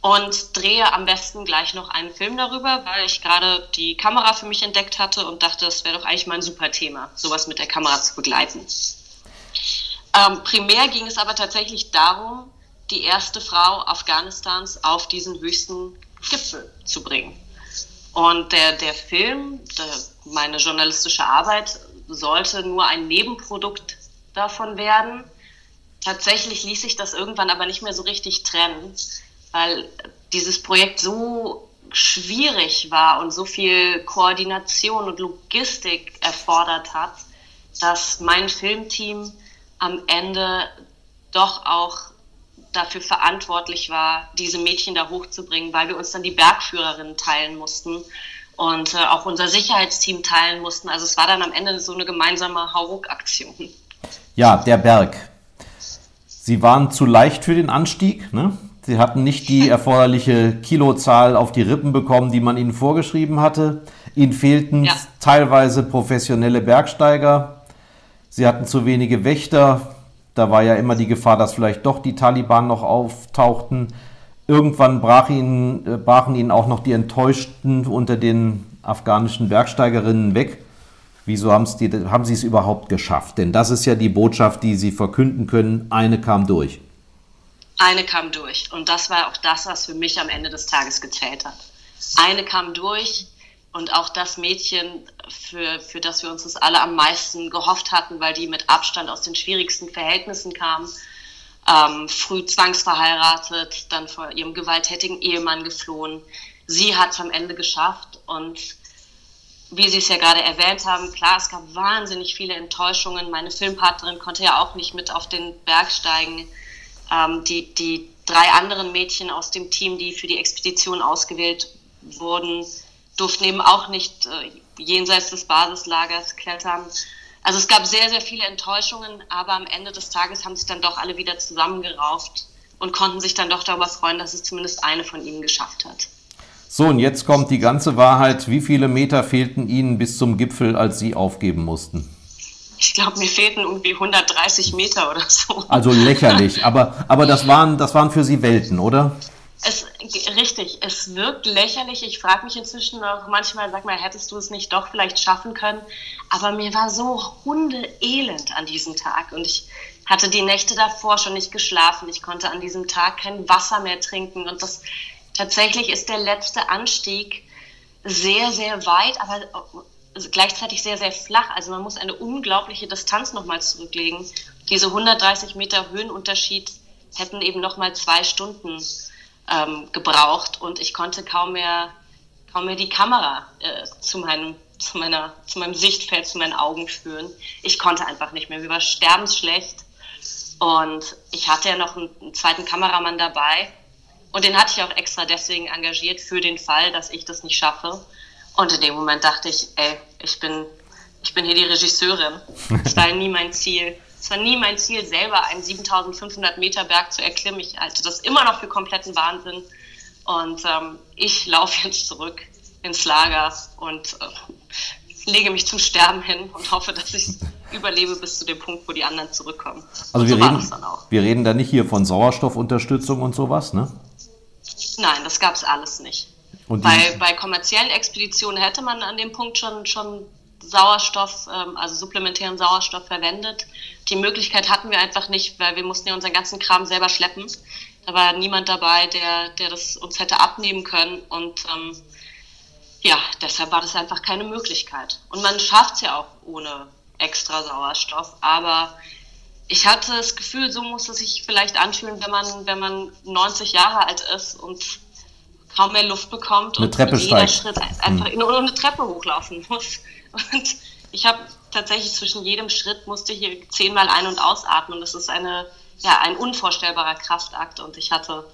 Und drehe am besten gleich noch einen Film darüber, weil ich gerade die Kamera für mich entdeckt hatte und dachte, das wäre doch eigentlich mal ein super Thema, sowas mit der Kamera zu begleiten. Ähm, primär ging es aber tatsächlich darum, die erste Frau Afghanistans auf diesen höchsten Gipfel zu bringen. Und der, der Film, der, meine journalistische Arbeit, sollte nur ein Nebenprodukt davon werden. Tatsächlich ließ sich das irgendwann aber nicht mehr so richtig trennen, weil dieses Projekt so schwierig war und so viel Koordination und Logistik erfordert hat, dass mein Filmteam am Ende doch auch dafür verantwortlich war, diese Mädchen da hochzubringen, weil wir uns dann die Bergführerinnen teilen mussten und äh, auch unser Sicherheitsteam teilen mussten. Also es war dann am Ende so eine gemeinsame Hauruck-Aktion. Ja, der Berg. Sie waren zu leicht für den Anstieg. Ne? Sie hatten nicht die [laughs] erforderliche Kilozahl auf die Rippen bekommen, die man ihnen vorgeschrieben hatte. Ihnen fehlten ja. teilweise professionelle Bergsteiger. Sie hatten zu wenige Wächter. Da war ja immer die Gefahr, dass vielleicht doch die Taliban noch auftauchten. Irgendwann brach ihnen, äh, brachen ihnen auch noch die Enttäuschten unter den afghanischen Bergsteigerinnen weg. Wieso haben sie es überhaupt geschafft? Denn das ist ja die Botschaft, die sie verkünden können. Eine kam durch. Eine kam durch. Und das war auch das, was für mich am Ende des Tages gezählt hat. Eine kam durch und auch das Mädchen, für, für das wir uns das alle am meisten gehofft hatten, weil die mit Abstand aus den schwierigsten Verhältnissen kam, ähm, früh zwangsverheiratet, dann vor ihrem gewalttätigen Ehemann geflohen. Sie hat es am Ende geschafft und wie Sie es ja gerade erwähnt haben, klar, es gab wahnsinnig viele Enttäuschungen. Meine Filmpartnerin konnte ja auch nicht mit auf den Berg steigen. Ähm, die, die drei anderen Mädchen aus dem Team, die für die Expedition ausgewählt wurden, durften eben auch nicht äh, jenseits des Basislagers klettern. Also es gab sehr, sehr viele Enttäuschungen, aber am Ende des Tages haben sich dann doch alle wieder zusammengerauft und konnten sich dann doch darüber freuen, dass es zumindest eine von ihnen geschafft hat. So, und jetzt kommt die ganze Wahrheit. Wie viele Meter fehlten Ihnen bis zum Gipfel, als Sie aufgeben mussten? Ich glaube, mir fehlten irgendwie 130 Meter oder so. Also lächerlich, aber, aber das, waren, das waren für Sie Welten, oder? Es, richtig, es wirkt lächerlich. Ich frage mich inzwischen auch manchmal, sag mal, hättest du es nicht doch vielleicht schaffen können? Aber mir war so hundeelend an diesem Tag und ich hatte die Nächte davor schon nicht geschlafen. Ich konnte an diesem Tag kein Wasser mehr trinken und das tatsächlich ist der letzte Anstieg sehr, sehr weit, aber gleichzeitig sehr, sehr flach. Also man muss eine unglaubliche Distanz nochmal zurücklegen. Diese 130 Meter Höhenunterschied hätten eben nochmal zwei Stunden ähm, gebraucht und ich konnte kaum mehr, kaum mehr die Kamera äh, zu, meinem, zu, meiner, zu meinem Sichtfeld, zu meinen Augen führen. Ich konnte einfach nicht mehr. Wir waren sterbensschlecht und ich hatte ja noch einen, einen zweiten Kameramann dabei und den hatte ich auch extra deswegen engagiert für den Fall, dass ich das nicht schaffe. Und in dem Moment dachte ich, ey, ich bin, ich bin hier die Regisseurin. Das war nie mein Ziel. Es war nie mein Ziel, selber einen 7500 Meter Berg zu erklimmen. Ich halte das immer noch für kompletten Wahnsinn. Und ähm, ich laufe jetzt zurück ins Lager und äh, lege mich zum Sterben hin und hoffe, dass ich überlebe bis zu dem Punkt, wo die anderen zurückkommen. Also wir, so reden, wir reden da nicht hier von Sauerstoffunterstützung und sowas, ne? Nein, das gab es alles nicht. bei, bei kommerziellen Expeditionen hätte man an dem Punkt schon, schon Sauerstoff, ähm, also supplementären Sauerstoff verwendet. Die Möglichkeit hatten wir einfach nicht, weil wir mussten ja unseren ganzen Kram selber schleppen. Da war niemand dabei, der, der das uns hätte abnehmen können. Und ähm, ja, deshalb war das einfach keine Möglichkeit. Und man schafft es ja auch ohne extra Sauerstoff. Aber ich hatte das Gefühl, so muss es sich vielleicht anfühlen, wenn man, wenn man 90 Jahre alt ist und kaum mehr Luft bekommt eine und Treppe jeder. Schritt einfach hm. eine Treppe hochlaufen [laughs] muss. Und ich habe tatsächlich zwischen jedem Schritt musste hier zehnmal ein- und ausatmen. Das ist eine, ja, ein unvorstellbarer Kraftakt und ich hatte,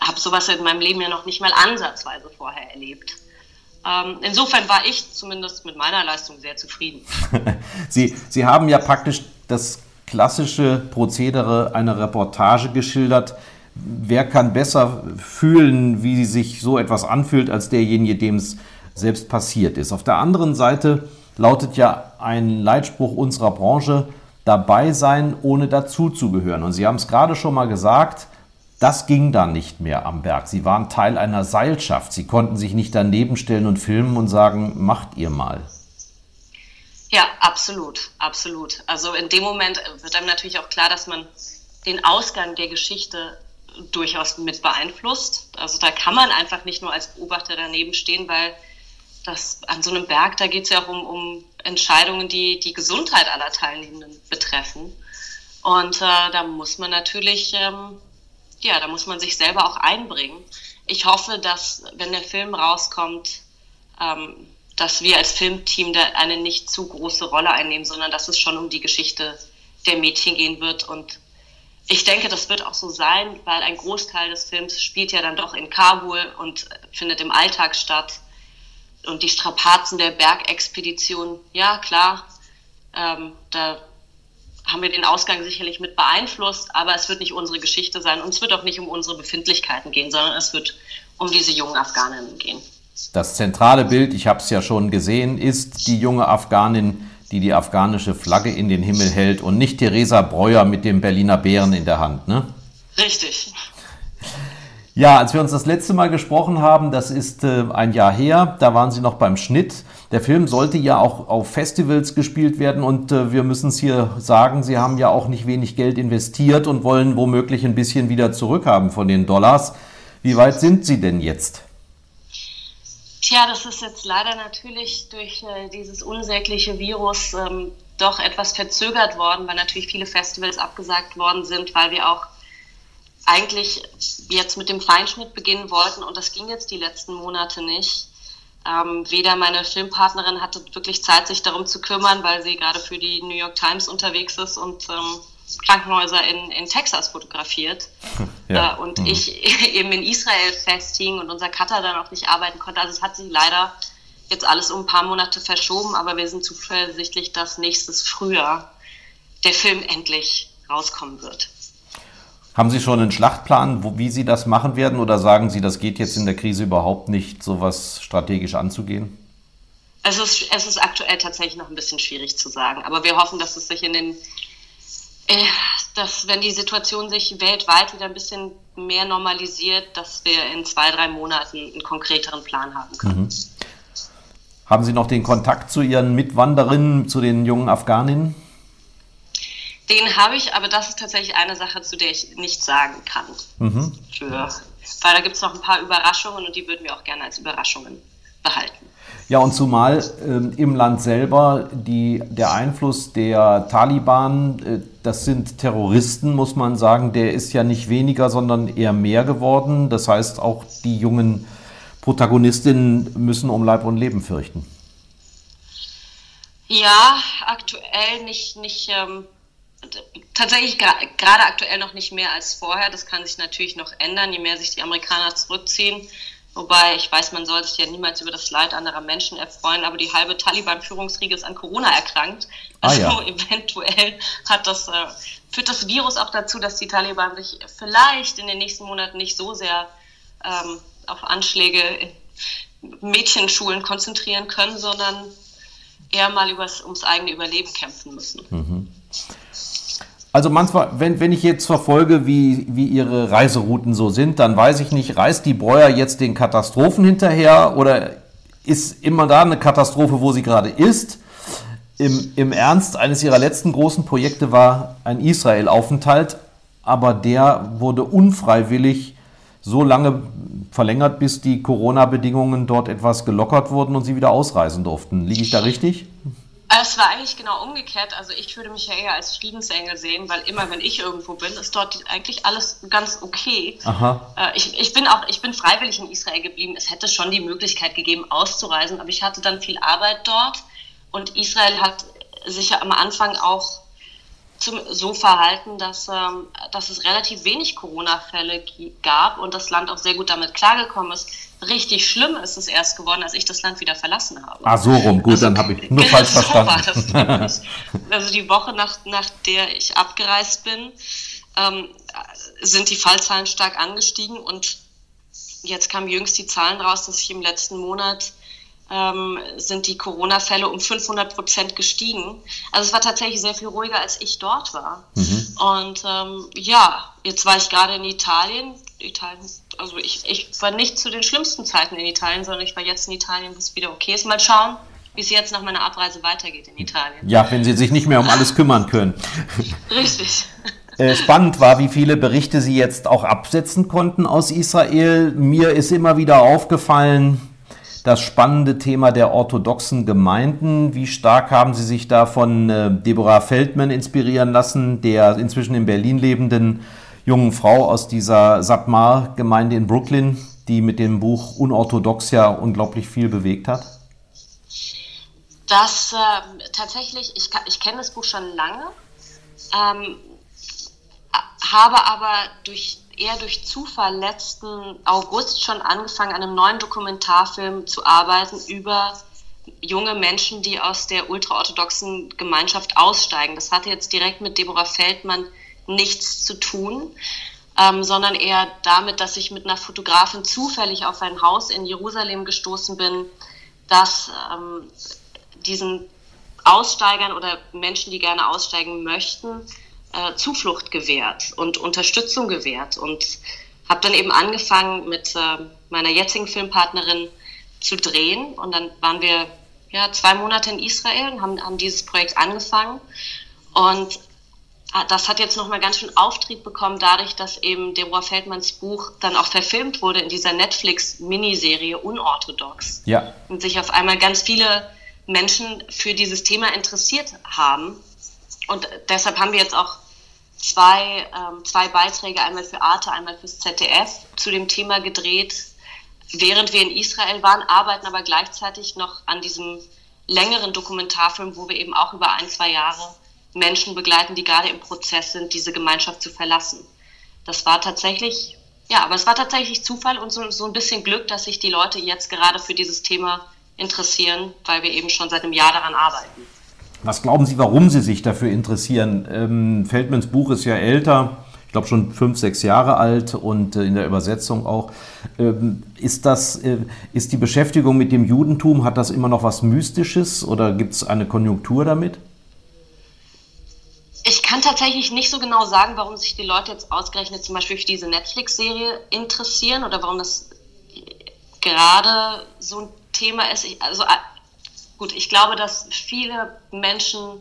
habe sowas in meinem Leben ja noch nicht mal ansatzweise vorher erlebt. Ähm, insofern war ich zumindest mit meiner Leistung sehr zufrieden. [laughs] Sie, Sie haben ja praktisch das klassische Prozedere einer Reportage geschildert. Wer kann besser fühlen, wie sich so etwas anfühlt, als derjenige, dem es selbst passiert ist? Auf der anderen Seite lautet ja ein Leitspruch unserer Branche, dabei sein, ohne dazuzugehören. Und Sie haben es gerade schon mal gesagt, das ging dann nicht mehr am Berg. Sie waren Teil einer Seilschaft. Sie konnten sich nicht daneben stellen und filmen und sagen, macht ihr mal. Ja, absolut, absolut. Also in dem Moment wird einem natürlich auch klar, dass man den Ausgang der Geschichte durchaus mit beeinflusst. Also da kann man einfach nicht nur als Beobachter daneben stehen, weil das an so einem Berg, da geht es ja auch um, um Entscheidungen, die die Gesundheit aller Teilnehmenden betreffen. Und äh, da muss man natürlich, ähm, ja, da muss man sich selber auch einbringen. Ich hoffe, dass, wenn der Film rauskommt, ähm, dass wir als Filmteam da eine nicht zu große Rolle einnehmen, sondern dass es schon um die Geschichte der Mädchen gehen wird. Und ich denke, das wird auch so sein, weil ein Großteil des Films spielt ja dann doch in Kabul und findet im Alltag statt. Und die Strapazen der Bergexpedition, ja klar, ähm, da haben wir den Ausgang sicherlich mit beeinflusst, aber es wird nicht unsere Geschichte sein und es wird auch nicht um unsere Befindlichkeiten gehen, sondern es wird um diese jungen Afghaninnen gehen. Das zentrale Bild, ich habe es ja schon gesehen, ist die junge Afghanin, die die afghanische Flagge in den Himmel hält und nicht Theresa Breuer mit dem Berliner Bären in der Hand, ne? Richtig. Ja, als wir uns das letzte Mal gesprochen haben, das ist äh, ein Jahr her, da waren Sie noch beim Schnitt. Der Film sollte ja auch auf Festivals gespielt werden und äh, wir müssen es hier sagen, Sie haben ja auch nicht wenig Geld investiert und wollen womöglich ein bisschen wieder zurückhaben von den Dollars. Wie weit sind Sie denn jetzt? Tja, das ist jetzt leider natürlich durch äh, dieses unsägliche Virus ähm, doch etwas verzögert worden, weil natürlich viele Festivals abgesagt worden sind, weil wir auch eigentlich jetzt mit dem Feinschnitt beginnen wollten und das ging jetzt die letzten Monate nicht. Ähm, weder meine Filmpartnerin hatte wirklich Zeit, sich darum zu kümmern, weil sie gerade für die New York Times unterwegs ist und ähm, Krankenhäuser in, in Texas fotografiert. Ja. Äh, und mhm. ich [laughs] eben in Israel festhing und unser Cutter dann auch nicht arbeiten konnte. Also es hat sich leider jetzt alles um ein paar Monate verschoben, aber wir sind zuversichtlich, dass nächstes Frühjahr der Film endlich rauskommen wird. Haben Sie schon einen Schlachtplan, wo, wie Sie das machen werden oder sagen Sie, das geht jetzt in der Krise überhaupt nicht, sowas strategisch anzugehen? Es ist, es ist aktuell tatsächlich noch ein bisschen schwierig zu sagen, aber wir hoffen, dass es sich in den dass wenn die Situation sich weltweit wieder ein bisschen mehr normalisiert, dass wir in zwei, drei Monaten einen konkreteren Plan haben können. Mhm. Haben Sie noch den Kontakt zu Ihren Mitwanderinnen, zu den jungen Afghaninnen? Den habe ich, aber das ist tatsächlich eine Sache, zu der ich nichts sagen kann. Mhm. Für, weil da gibt es noch ein paar Überraschungen und die würden wir auch gerne als Überraschungen behalten. Ja, und zumal ähm, im Land selber die, der Einfluss der Taliban, äh, das sind Terroristen, muss man sagen, der ist ja nicht weniger, sondern eher mehr geworden. Das heißt, auch die jungen Protagonistinnen müssen um Leib und Leben fürchten. Ja, aktuell nicht, nicht ähm, tatsächlich gerade aktuell noch nicht mehr als vorher. Das kann sich natürlich noch ändern, je mehr sich die Amerikaner zurückziehen. Wobei ich weiß, man soll sich ja niemals über das Leid anderer Menschen erfreuen, aber die halbe Taliban-Führungsriege ist an Corona erkrankt. Ah, also ja. [laughs] eventuell hat das, äh, führt das Virus auch dazu, dass die Taliban sich vielleicht in den nächsten Monaten nicht so sehr ähm, auf Anschläge in Mädchenschulen konzentrieren können, sondern eher mal übers, ums eigene Überleben kämpfen müssen. Mhm. Also manchmal, wenn, wenn ich jetzt verfolge, wie, wie Ihre Reiserouten so sind, dann weiß ich nicht, reist die Breuer jetzt den Katastrophen hinterher oder ist immer da eine Katastrophe, wo sie gerade ist? Im, Im Ernst, eines ihrer letzten großen Projekte war ein Israel-Aufenthalt, aber der wurde unfreiwillig so lange verlängert, bis die Corona-Bedingungen dort etwas gelockert wurden und sie wieder ausreisen durften. Liege ich da richtig? Es war eigentlich genau umgekehrt. Also ich würde mich ja eher als Friedensengel sehen, weil immer wenn ich irgendwo bin, ist dort eigentlich alles ganz okay. Aha. Äh, ich, ich bin auch, ich bin freiwillig in Israel geblieben. Es hätte schon die Möglichkeit gegeben, auszureisen, aber ich hatte dann viel Arbeit dort und Israel hat sich ja am Anfang auch zum, so verhalten, dass, ähm, dass es relativ wenig Corona-Fälle gab und das Land auch sehr gut damit klargekommen ist. Richtig schlimm ist es erst geworden, als ich das Land wieder verlassen habe. Ah, so rum, gut, also, dann habe ich [laughs] nur genau falsch verstanden. So also die Woche, nach, nach der ich abgereist bin, ähm, sind die Fallzahlen stark angestiegen und jetzt kamen jüngst die Zahlen raus, dass ich im letzten Monat ähm, sind die Corona-Fälle um 500 Prozent gestiegen. Also es war tatsächlich sehr viel ruhiger, als ich dort war. Mhm. Und ähm, ja, jetzt war ich gerade in Italien. Italien, also ich, ich war nicht zu den schlimmsten Zeiten in Italien, sondern ich war jetzt in Italien, wo es wieder okay ist. Mal schauen, wie es jetzt nach meiner Abreise weitergeht in Italien. Ja, wenn Sie sich nicht mehr um alles kümmern können. [laughs] Richtig. Äh, spannend war, wie viele Berichte Sie jetzt auch absetzen konnten aus Israel. Mir ist immer wieder aufgefallen, das spannende Thema der orthodoxen Gemeinden. Wie stark haben Sie sich da von äh, Deborah Feldman inspirieren lassen, der inzwischen in Berlin lebenden jungen Frau aus dieser Satmar-Gemeinde in Brooklyn, die mit dem Buch Unorthodox ja unglaublich viel bewegt hat? Das äh, tatsächlich, ich, ich kenne das Buch schon lange, ähm, habe aber durch eher durch Zufall letzten August schon angefangen, an einem neuen Dokumentarfilm zu arbeiten über junge Menschen, die aus der ultraorthodoxen Gemeinschaft aussteigen. Das hatte jetzt direkt mit Deborah Feldmann nichts zu tun, ähm, sondern eher damit, dass ich mit einer Fotografin zufällig auf ein Haus in Jerusalem gestoßen bin, das ähm, diesen Aussteigern oder Menschen, die gerne aussteigen möchten, äh, Zuflucht gewährt und Unterstützung gewährt. Und habe dann eben angefangen mit äh, meiner jetzigen Filmpartnerin zu drehen. Und dann waren wir ja zwei Monate in Israel und haben, haben dieses Projekt angefangen. Und das hat jetzt nochmal ganz schön Auftrieb bekommen, dadurch, dass eben Deborah Feldmanns Buch dann auch verfilmt wurde in dieser Netflix-Miniserie Unorthodox. Ja. Und sich auf einmal ganz viele Menschen für dieses Thema interessiert haben. Und deshalb haben wir jetzt auch zwei, ähm, zwei Beiträge, einmal für Arte, einmal fürs ZDF, zu dem Thema gedreht, während wir in Israel waren, arbeiten aber gleichzeitig noch an diesem längeren Dokumentarfilm, wo wir eben auch über ein, zwei Jahre Menschen begleiten, die gerade im Prozess sind, diese Gemeinschaft zu verlassen. Das war tatsächlich, ja, aber es war tatsächlich Zufall und so, so ein bisschen Glück, dass sich die Leute jetzt gerade für dieses Thema interessieren, weil wir eben schon seit einem Jahr daran arbeiten. Was glauben Sie, warum Sie sich dafür interessieren? Ähm, Feldmans Buch ist ja älter, ich glaube schon fünf, sechs Jahre alt und äh, in der Übersetzung auch. Ähm, ist, das, äh, ist die Beschäftigung mit dem Judentum, hat das immer noch was Mystisches oder gibt es eine Konjunktur damit? Ich kann tatsächlich nicht so genau sagen, warum sich die Leute jetzt ausgerechnet zum Beispiel für diese Netflix-Serie interessieren oder warum das gerade so ein Thema ist. Ich, also Gut, ich glaube, dass viele Menschen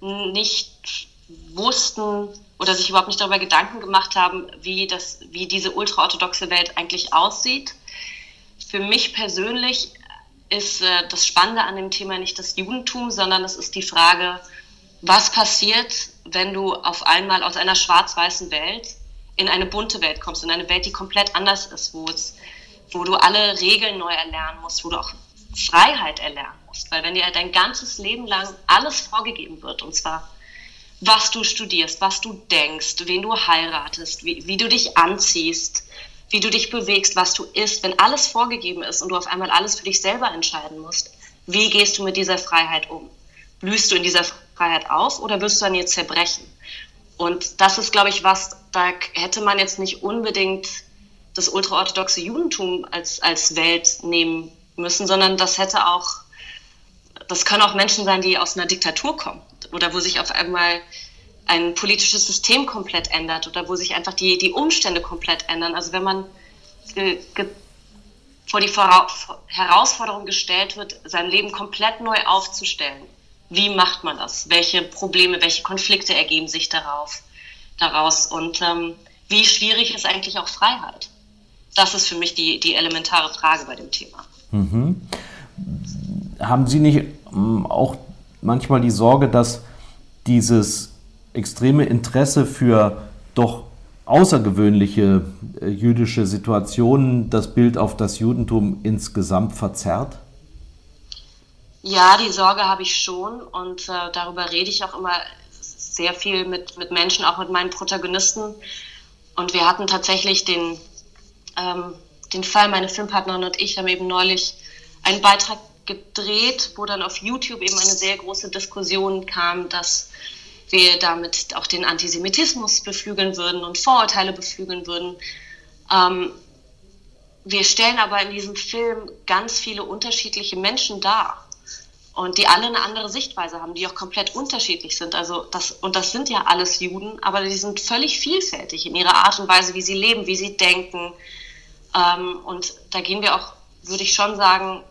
nicht wussten oder sich überhaupt nicht darüber Gedanken gemacht haben, wie, das, wie diese ultraorthodoxe Welt eigentlich aussieht. Für mich persönlich ist äh, das Spannende an dem Thema nicht das Judentum, sondern es ist die Frage, was passiert, wenn du auf einmal aus einer schwarz-weißen Welt in eine bunte Welt kommst, in eine Welt, die komplett anders ist, wo, es, wo du alle Regeln neu erlernen musst, wo du auch Freiheit erlernen musst. Weil wenn dir dein ganzes Leben lang alles vorgegeben wird, und zwar was du studierst, was du denkst, wen du heiratest, wie, wie du dich anziehst, wie du dich bewegst, was du isst, wenn alles vorgegeben ist und du auf einmal alles für dich selber entscheiden musst, wie gehst du mit dieser Freiheit um? Blühst du in dieser Freiheit auf oder wirst du an ihr zerbrechen? Und das ist, glaube ich, was, da hätte man jetzt nicht unbedingt das ultraorthodoxe Judentum als, als Welt nehmen müssen, sondern das hätte auch, das können auch Menschen sein, die aus einer Diktatur kommen oder wo sich auf einmal ein politisches System komplett ändert oder wo sich einfach die, die Umstände komplett ändern. Also wenn man ge, vor die Herausforderung gestellt wird, sein Leben komplett neu aufzustellen, wie macht man das? Welche Probleme, welche Konflikte ergeben sich darauf, daraus? Und ähm, wie schwierig ist eigentlich auch Freiheit? Das ist für mich die, die elementare Frage bei dem Thema. Mhm. Haben Sie nicht ähm, auch manchmal die Sorge, dass dieses extreme Interesse für doch außergewöhnliche äh, jüdische Situationen das Bild auf das Judentum insgesamt verzerrt? Ja, die Sorge habe ich schon und äh, darüber rede ich auch immer sehr viel mit, mit Menschen, auch mit meinen Protagonisten. Und wir hatten tatsächlich den, ähm, den Fall, meine Filmpartnerin und ich haben eben neulich einen Beitrag gedreht, wo dann auf YouTube eben eine sehr große Diskussion kam, dass wir damit auch den Antisemitismus beflügeln würden und Vorurteile beflügeln würden. Ähm, wir stellen aber in diesem Film ganz viele unterschiedliche Menschen dar und die alle eine andere Sichtweise haben, die auch komplett unterschiedlich sind. Also das, und das sind ja alles Juden, aber die sind völlig vielfältig in ihrer Art und Weise, wie sie leben, wie sie denken. Ähm, und da gehen wir auch, würde ich schon sagen,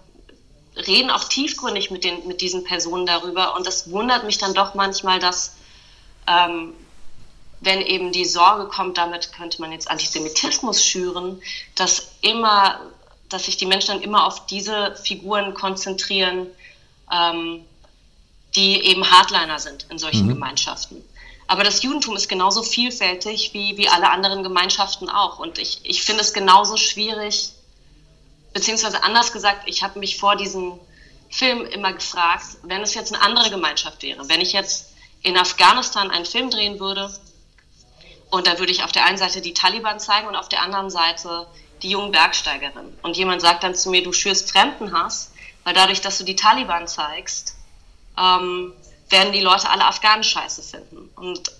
reden auch tiefgründig mit, den, mit diesen Personen darüber. Und das wundert mich dann doch manchmal, dass ähm, wenn eben die Sorge kommt, damit könnte man jetzt Antisemitismus schüren, dass immer, dass sich die Menschen dann immer auf diese Figuren konzentrieren, ähm, die eben Hardliner sind in solchen mhm. Gemeinschaften. Aber das Judentum ist genauso vielfältig wie, wie alle anderen Gemeinschaften auch. Und ich, ich finde es genauso schwierig, beziehungsweise anders gesagt, ich habe mich vor diesem Film immer gefragt, wenn es jetzt eine andere Gemeinschaft wäre, wenn ich jetzt in Afghanistan einen Film drehen würde und da würde ich auf der einen Seite die Taliban zeigen und auf der anderen Seite die jungen Bergsteigerinnen. Und jemand sagt dann zu mir, du schürst Fremdenhass, weil dadurch, dass du die Taliban zeigst, ähm, werden die Leute alle Afghanen scheiße finden. Und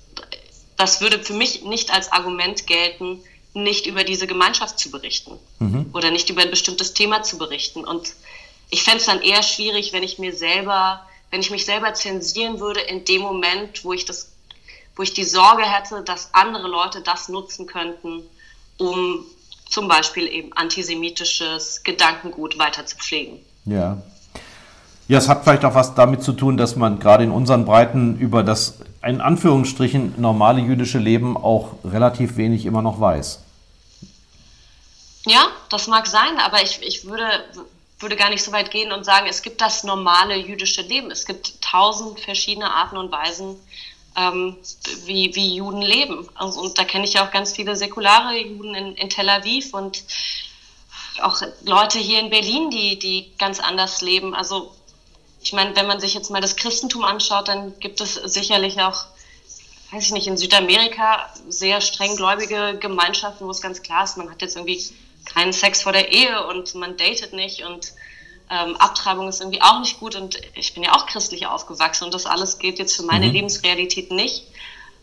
das würde für mich nicht als Argument gelten, nicht über diese Gemeinschaft zu berichten mhm. oder nicht über ein bestimmtes Thema zu berichten. Und ich fände es dann eher schwierig, wenn ich mir selber, wenn ich mich selber zensieren würde in dem Moment, wo ich das, wo ich die Sorge hätte, dass andere Leute das nutzen könnten, um zum Beispiel eben antisemitisches Gedankengut weiter zu pflegen. Ja. Ja, es hat vielleicht auch was damit zu tun, dass man gerade in unseren Breiten über das in Anführungsstrichen normale jüdische Leben auch relativ wenig immer noch weiß. Ja, das mag sein, aber ich, ich würde, würde gar nicht so weit gehen und sagen, es gibt das normale jüdische Leben. Es gibt tausend verschiedene Arten und Weisen, ähm, wie, wie Juden leben. Also, und da kenne ich ja auch ganz viele säkulare Juden in, in Tel Aviv und auch Leute hier in Berlin, die, die ganz anders leben. Also ich meine, wenn man sich jetzt mal das Christentum anschaut, dann gibt es sicherlich auch, weiß ich nicht, in Südamerika sehr streng gläubige Gemeinschaften, wo es ganz klar ist, man hat jetzt irgendwie keinen Sex vor der Ehe und man datet nicht und ähm, Abtreibung ist irgendwie auch nicht gut und ich bin ja auch christlich aufgewachsen und das alles gilt jetzt für meine mhm. Lebensrealität nicht.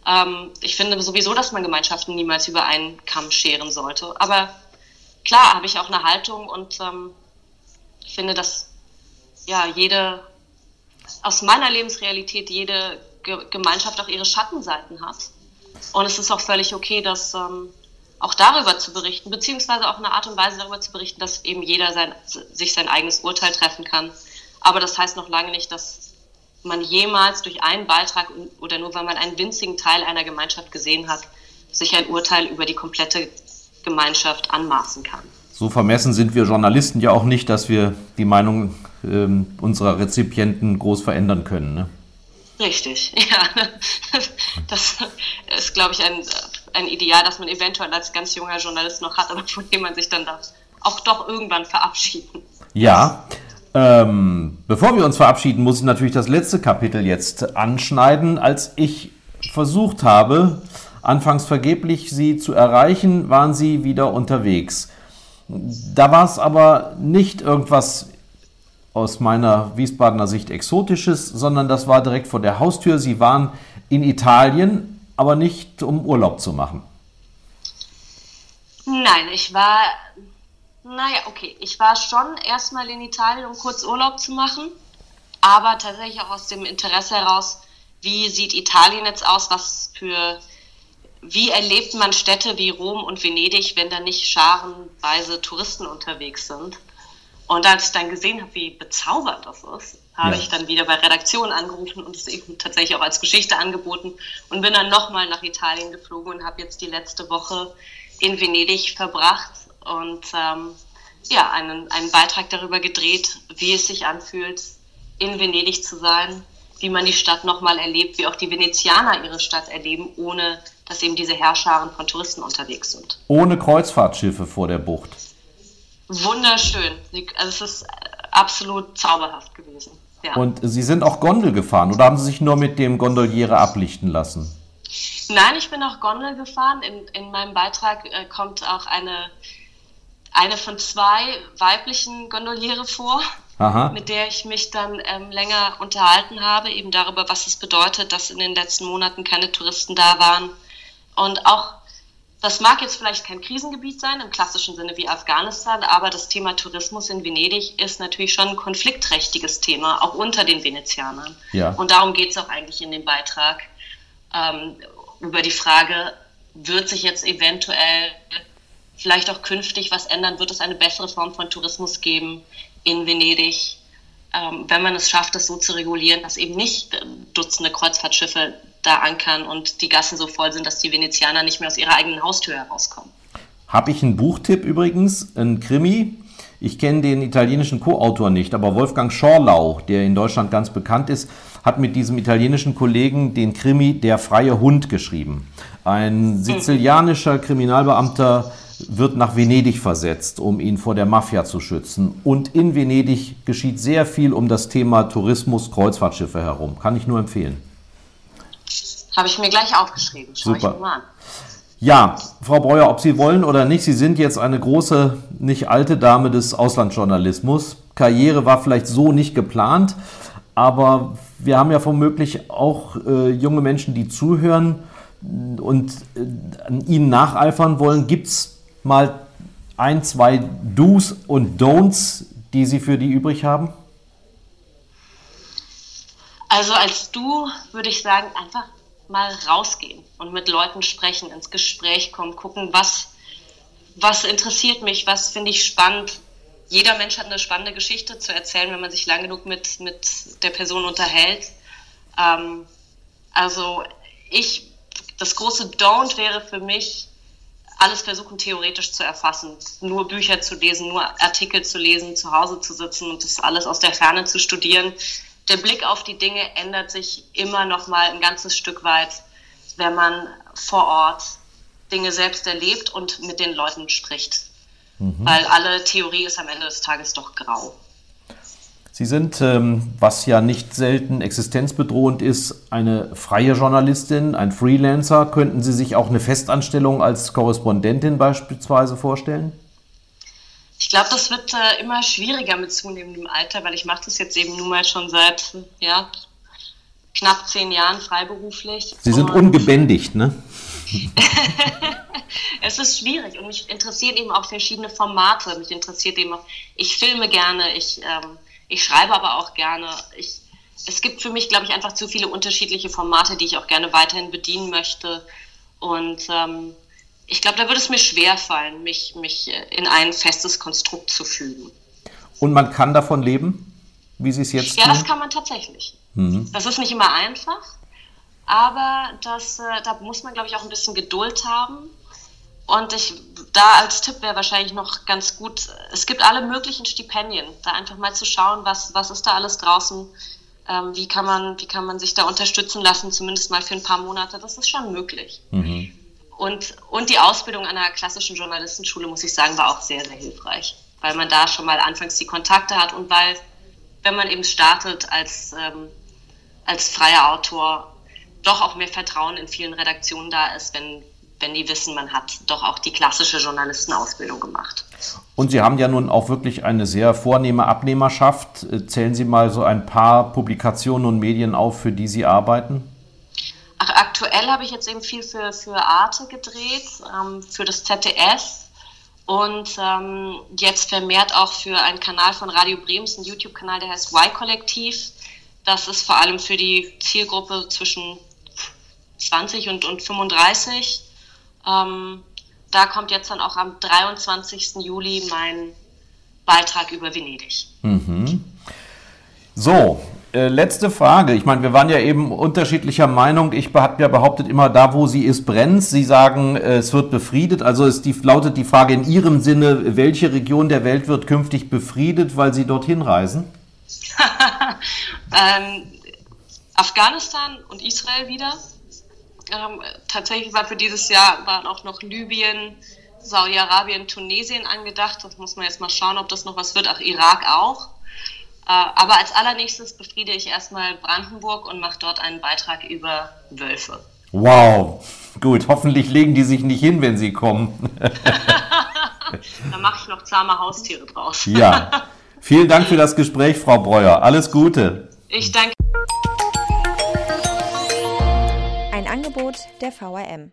Ähm, ich finde sowieso, dass man Gemeinschaften niemals über einen Kamm scheren sollte. Aber klar habe ich auch eine Haltung und ähm, finde, dass ja jede aus meiner Lebensrealität jede Ge Gemeinschaft auch ihre Schattenseiten hat. Und es ist auch völlig okay, dass ähm, auch darüber zu berichten, beziehungsweise auch eine Art und Weise darüber zu berichten, dass eben jeder sein, sich sein eigenes Urteil treffen kann. Aber das heißt noch lange nicht, dass man jemals durch einen Beitrag oder nur weil man einen winzigen Teil einer Gemeinschaft gesehen hat, sich ein Urteil über die komplette Gemeinschaft anmaßen kann. So vermessen sind wir Journalisten ja auch nicht, dass wir die Meinung äh, unserer Rezipienten groß verändern können. Ne? Richtig, [laughs] ja. Das ist, glaube ich, ein, ein Ideal, das man eventuell als ganz junger Journalist noch hat, aber von dem man sich dann darf auch doch irgendwann verabschieden. Ja. Ähm, bevor wir uns verabschieden, muss ich natürlich das letzte Kapitel jetzt anschneiden. Als ich versucht habe, anfangs vergeblich sie zu erreichen, waren sie wieder unterwegs. Da war es aber nicht irgendwas aus meiner Wiesbadener Sicht Exotisches, sondern das war direkt vor der Haustür. Sie waren in Italien, aber nicht um Urlaub zu machen. Nein, ich war, naja, okay, ich war schon erstmal in Italien, um kurz Urlaub zu machen, aber tatsächlich auch aus dem Interesse heraus, wie sieht Italien jetzt aus, was für, wie erlebt man Städte wie Rom und Venedig, wenn da nicht scharenweise Touristen unterwegs sind. Und als ich dann gesehen habe, wie bezaubernd das ist, habe ja. ich dann wieder bei Redaktion angerufen und es eben tatsächlich auch als Geschichte angeboten und bin dann nochmal nach Italien geflogen und habe jetzt die letzte Woche in Venedig verbracht und ähm, ja, einen, einen Beitrag darüber gedreht, wie es sich anfühlt, in Venedig zu sein, wie man die Stadt nochmal erlebt, wie auch die Venezianer ihre Stadt erleben, ohne dass eben diese Herrscharen von Touristen unterwegs sind. Ohne Kreuzfahrtschiffe vor der Bucht wunderschön. Also es ist absolut zauberhaft gewesen. Ja. Und Sie sind auch Gondel gefahren oder haben Sie sich nur mit dem Gondoliere ablichten lassen? Nein, ich bin auch Gondel gefahren. In, in meinem Beitrag äh, kommt auch eine, eine von zwei weiblichen Gondoliere vor, Aha. mit der ich mich dann ähm, länger unterhalten habe, eben darüber, was es bedeutet, dass in den letzten Monaten keine Touristen da waren. Und auch das mag jetzt vielleicht kein Krisengebiet sein, im klassischen Sinne wie Afghanistan, aber das Thema Tourismus in Venedig ist natürlich schon ein konfliktträchtiges Thema, auch unter den Venezianern. Ja. Und darum geht es auch eigentlich in dem Beitrag ähm, über die Frage, wird sich jetzt eventuell vielleicht auch künftig was ändern? Wird es eine bessere Form von Tourismus geben in Venedig? Ähm, wenn man es schafft, das so zu regulieren, dass eben nicht Dutzende Kreuzfahrtschiffe da ankern und die Gassen so voll sind, dass die Venezianer nicht mehr aus ihrer eigenen Haustür herauskommen. Habe ich einen Buchtipp übrigens, ein Krimi. Ich kenne den italienischen Co-Autor nicht, aber Wolfgang Schorlau, der in Deutschland ganz bekannt ist, hat mit diesem italienischen Kollegen den Krimi Der freie Hund geschrieben. Ein sizilianischer Kriminalbeamter wird nach Venedig versetzt, um ihn vor der Mafia zu schützen. Und in Venedig geschieht sehr viel um das Thema Tourismus, Kreuzfahrtschiffe herum. Kann ich nur empfehlen. Habe ich mir gleich aufgeschrieben. Schau Super. Ich mal an. Ja, Frau Breuer, ob Sie wollen oder nicht, Sie sind jetzt eine große, nicht alte Dame des Auslandsjournalismus. Karriere war vielleicht so nicht geplant, aber wir haben ja womöglich auch äh, junge Menschen, die zuhören und äh, Ihnen nacheifern wollen. Gibt es mal ein, zwei Do's und Don'ts, die Sie für die übrig haben? Also als Du würde ich sagen, einfach mal rausgehen und mit Leuten sprechen, ins Gespräch kommen, gucken, was, was interessiert mich, was finde ich spannend. Jeder Mensch hat eine spannende Geschichte zu erzählen, wenn man sich lang genug mit, mit der Person unterhält. Ähm, also ich, das große Don't wäre für mich, alles versuchen theoretisch zu erfassen, nur Bücher zu lesen, nur Artikel zu lesen, zu Hause zu sitzen und das alles aus der Ferne zu studieren der Blick auf die Dinge ändert sich immer noch mal ein ganzes Stück weit, wenn man vor Ort Dinge selbst erlebt und mit den Leuten spricht. Mhm. Weil alle Theorie ist am Ende des Tages doch grau. Sie sind, ähm, was ja nicht selten existenzbedrohend ist, eine freie Journalistin, ein Freelancer. Könnten Sie sich auch eine Festanstellung als Korrespondentin beispielsweise vorstellen? Ich glaube, das wird äh, immer schwieriger mit zunehmendem Alter, weil ich mache das jetzt eben nun mal schon seit ja, knapp zehn Jahren freiberuflich. Sie sind ungebändigt, ne? [laughs] es ist schwierig und mich interessieren eben auch verschiedene Formate. Mich interessiert eben auch, ich filme gerne, ich, ähm, ich schreibe aber auch gerne. Ich, es gibt für mich, glaube ich, einfach zu viele unterschiedliche Formate, die ich auch gerne weiterhin bedienen möchte. Und ähm, ich glaube, da würde es mir schwer fallen, mich, mich äh, in ein festes Konstrukt zu fügen. Und man kann davon leben, wie Sie es jetzt Ja, tun? das kann man tatsächlich. Mhm. Das ist nicht immer einfach, aber das, äh, da muss man, glaube ich, auch ein bisschen Geduld haben. Und ich, da als Tipp wäre wahrscheinlich noch ganz gut, es gibt alle möglichen Stipendien, da einfach mal zu schauen, was, was ist da alles draußen, ähm, wie, kann man, wie kann man sich da unterstützen lassen, zumindest mal für ein paar Monate, das ist schon möglich. Mhm. Und, und die Ausbildung an einer klassischen Journalistenschule, muss ich sagen, war auch sehr, sehr hilfreich, weil man da schon mal anfangs die Kontakte hat und weil, wenn man eben startet als, ähm, als freier Autor, doch auch mehr Vertrauen in vielen Redaktionen da ist, wenn, wenn die wissen, man hat doch auch die klassische Journalistenausbildung gemacht. Und Sie haben ja nun auch wirklich eine sehr vornehme Abnehmerschaft. Zählen Sie mal so ein paar Publikationen und Medien auf, für die Sie arbeiten? Aktuell habe ich jetzt eben viel für, für Arte gedreht, ähm, für das ZDF und ähm, jetzt vermehrt auch für einen Kanal von Radio Brems, ein YouTube-Kanal, der heißt Y-Kollektiv. Das ist vor allem für die Zielgruppe zwischen 20 und, und 35. Ähm, da kommt jetzt dann auch am 23. Juli mein Beitrag über Venedig. Mhm. So, äh, letzte Frage. Ich meine, wir waren ja eben unterschiedlicher Meinung. Ich habe ja behauptet, immer da, wo sie ist, brennt. Sie sagen, äh, es wird befriedet. Also ist die, lautet die Frage in Ihrem Sinne, welche Region der Welt wird künftig befriedet, weil Sie dorthin reisen? [laughs] ähm, Afghanistan und Israel wieder. Ähm, tatsächlich war für dieses Jahr waren auch noch Libyen, Saudi-Arabien, Tunesien angedacht. Das muss man jetzt mal schauen, ob das noch was wird. Ach, Irak auch. Aber als allernächstes befriede ich erstmal Brandenburg und mache dort einen Beitrag über Wölfe. Wow, gut, hoffentlich legen die sich nicht hin, wenn sie kommen. [laughs] da mache ich noch zahme Haustiere draus. ja, [laughs] vielen Dank für das Gespräch, Frau Breuer. Alles Gute. Ich danke. Ein Angebot der VRM.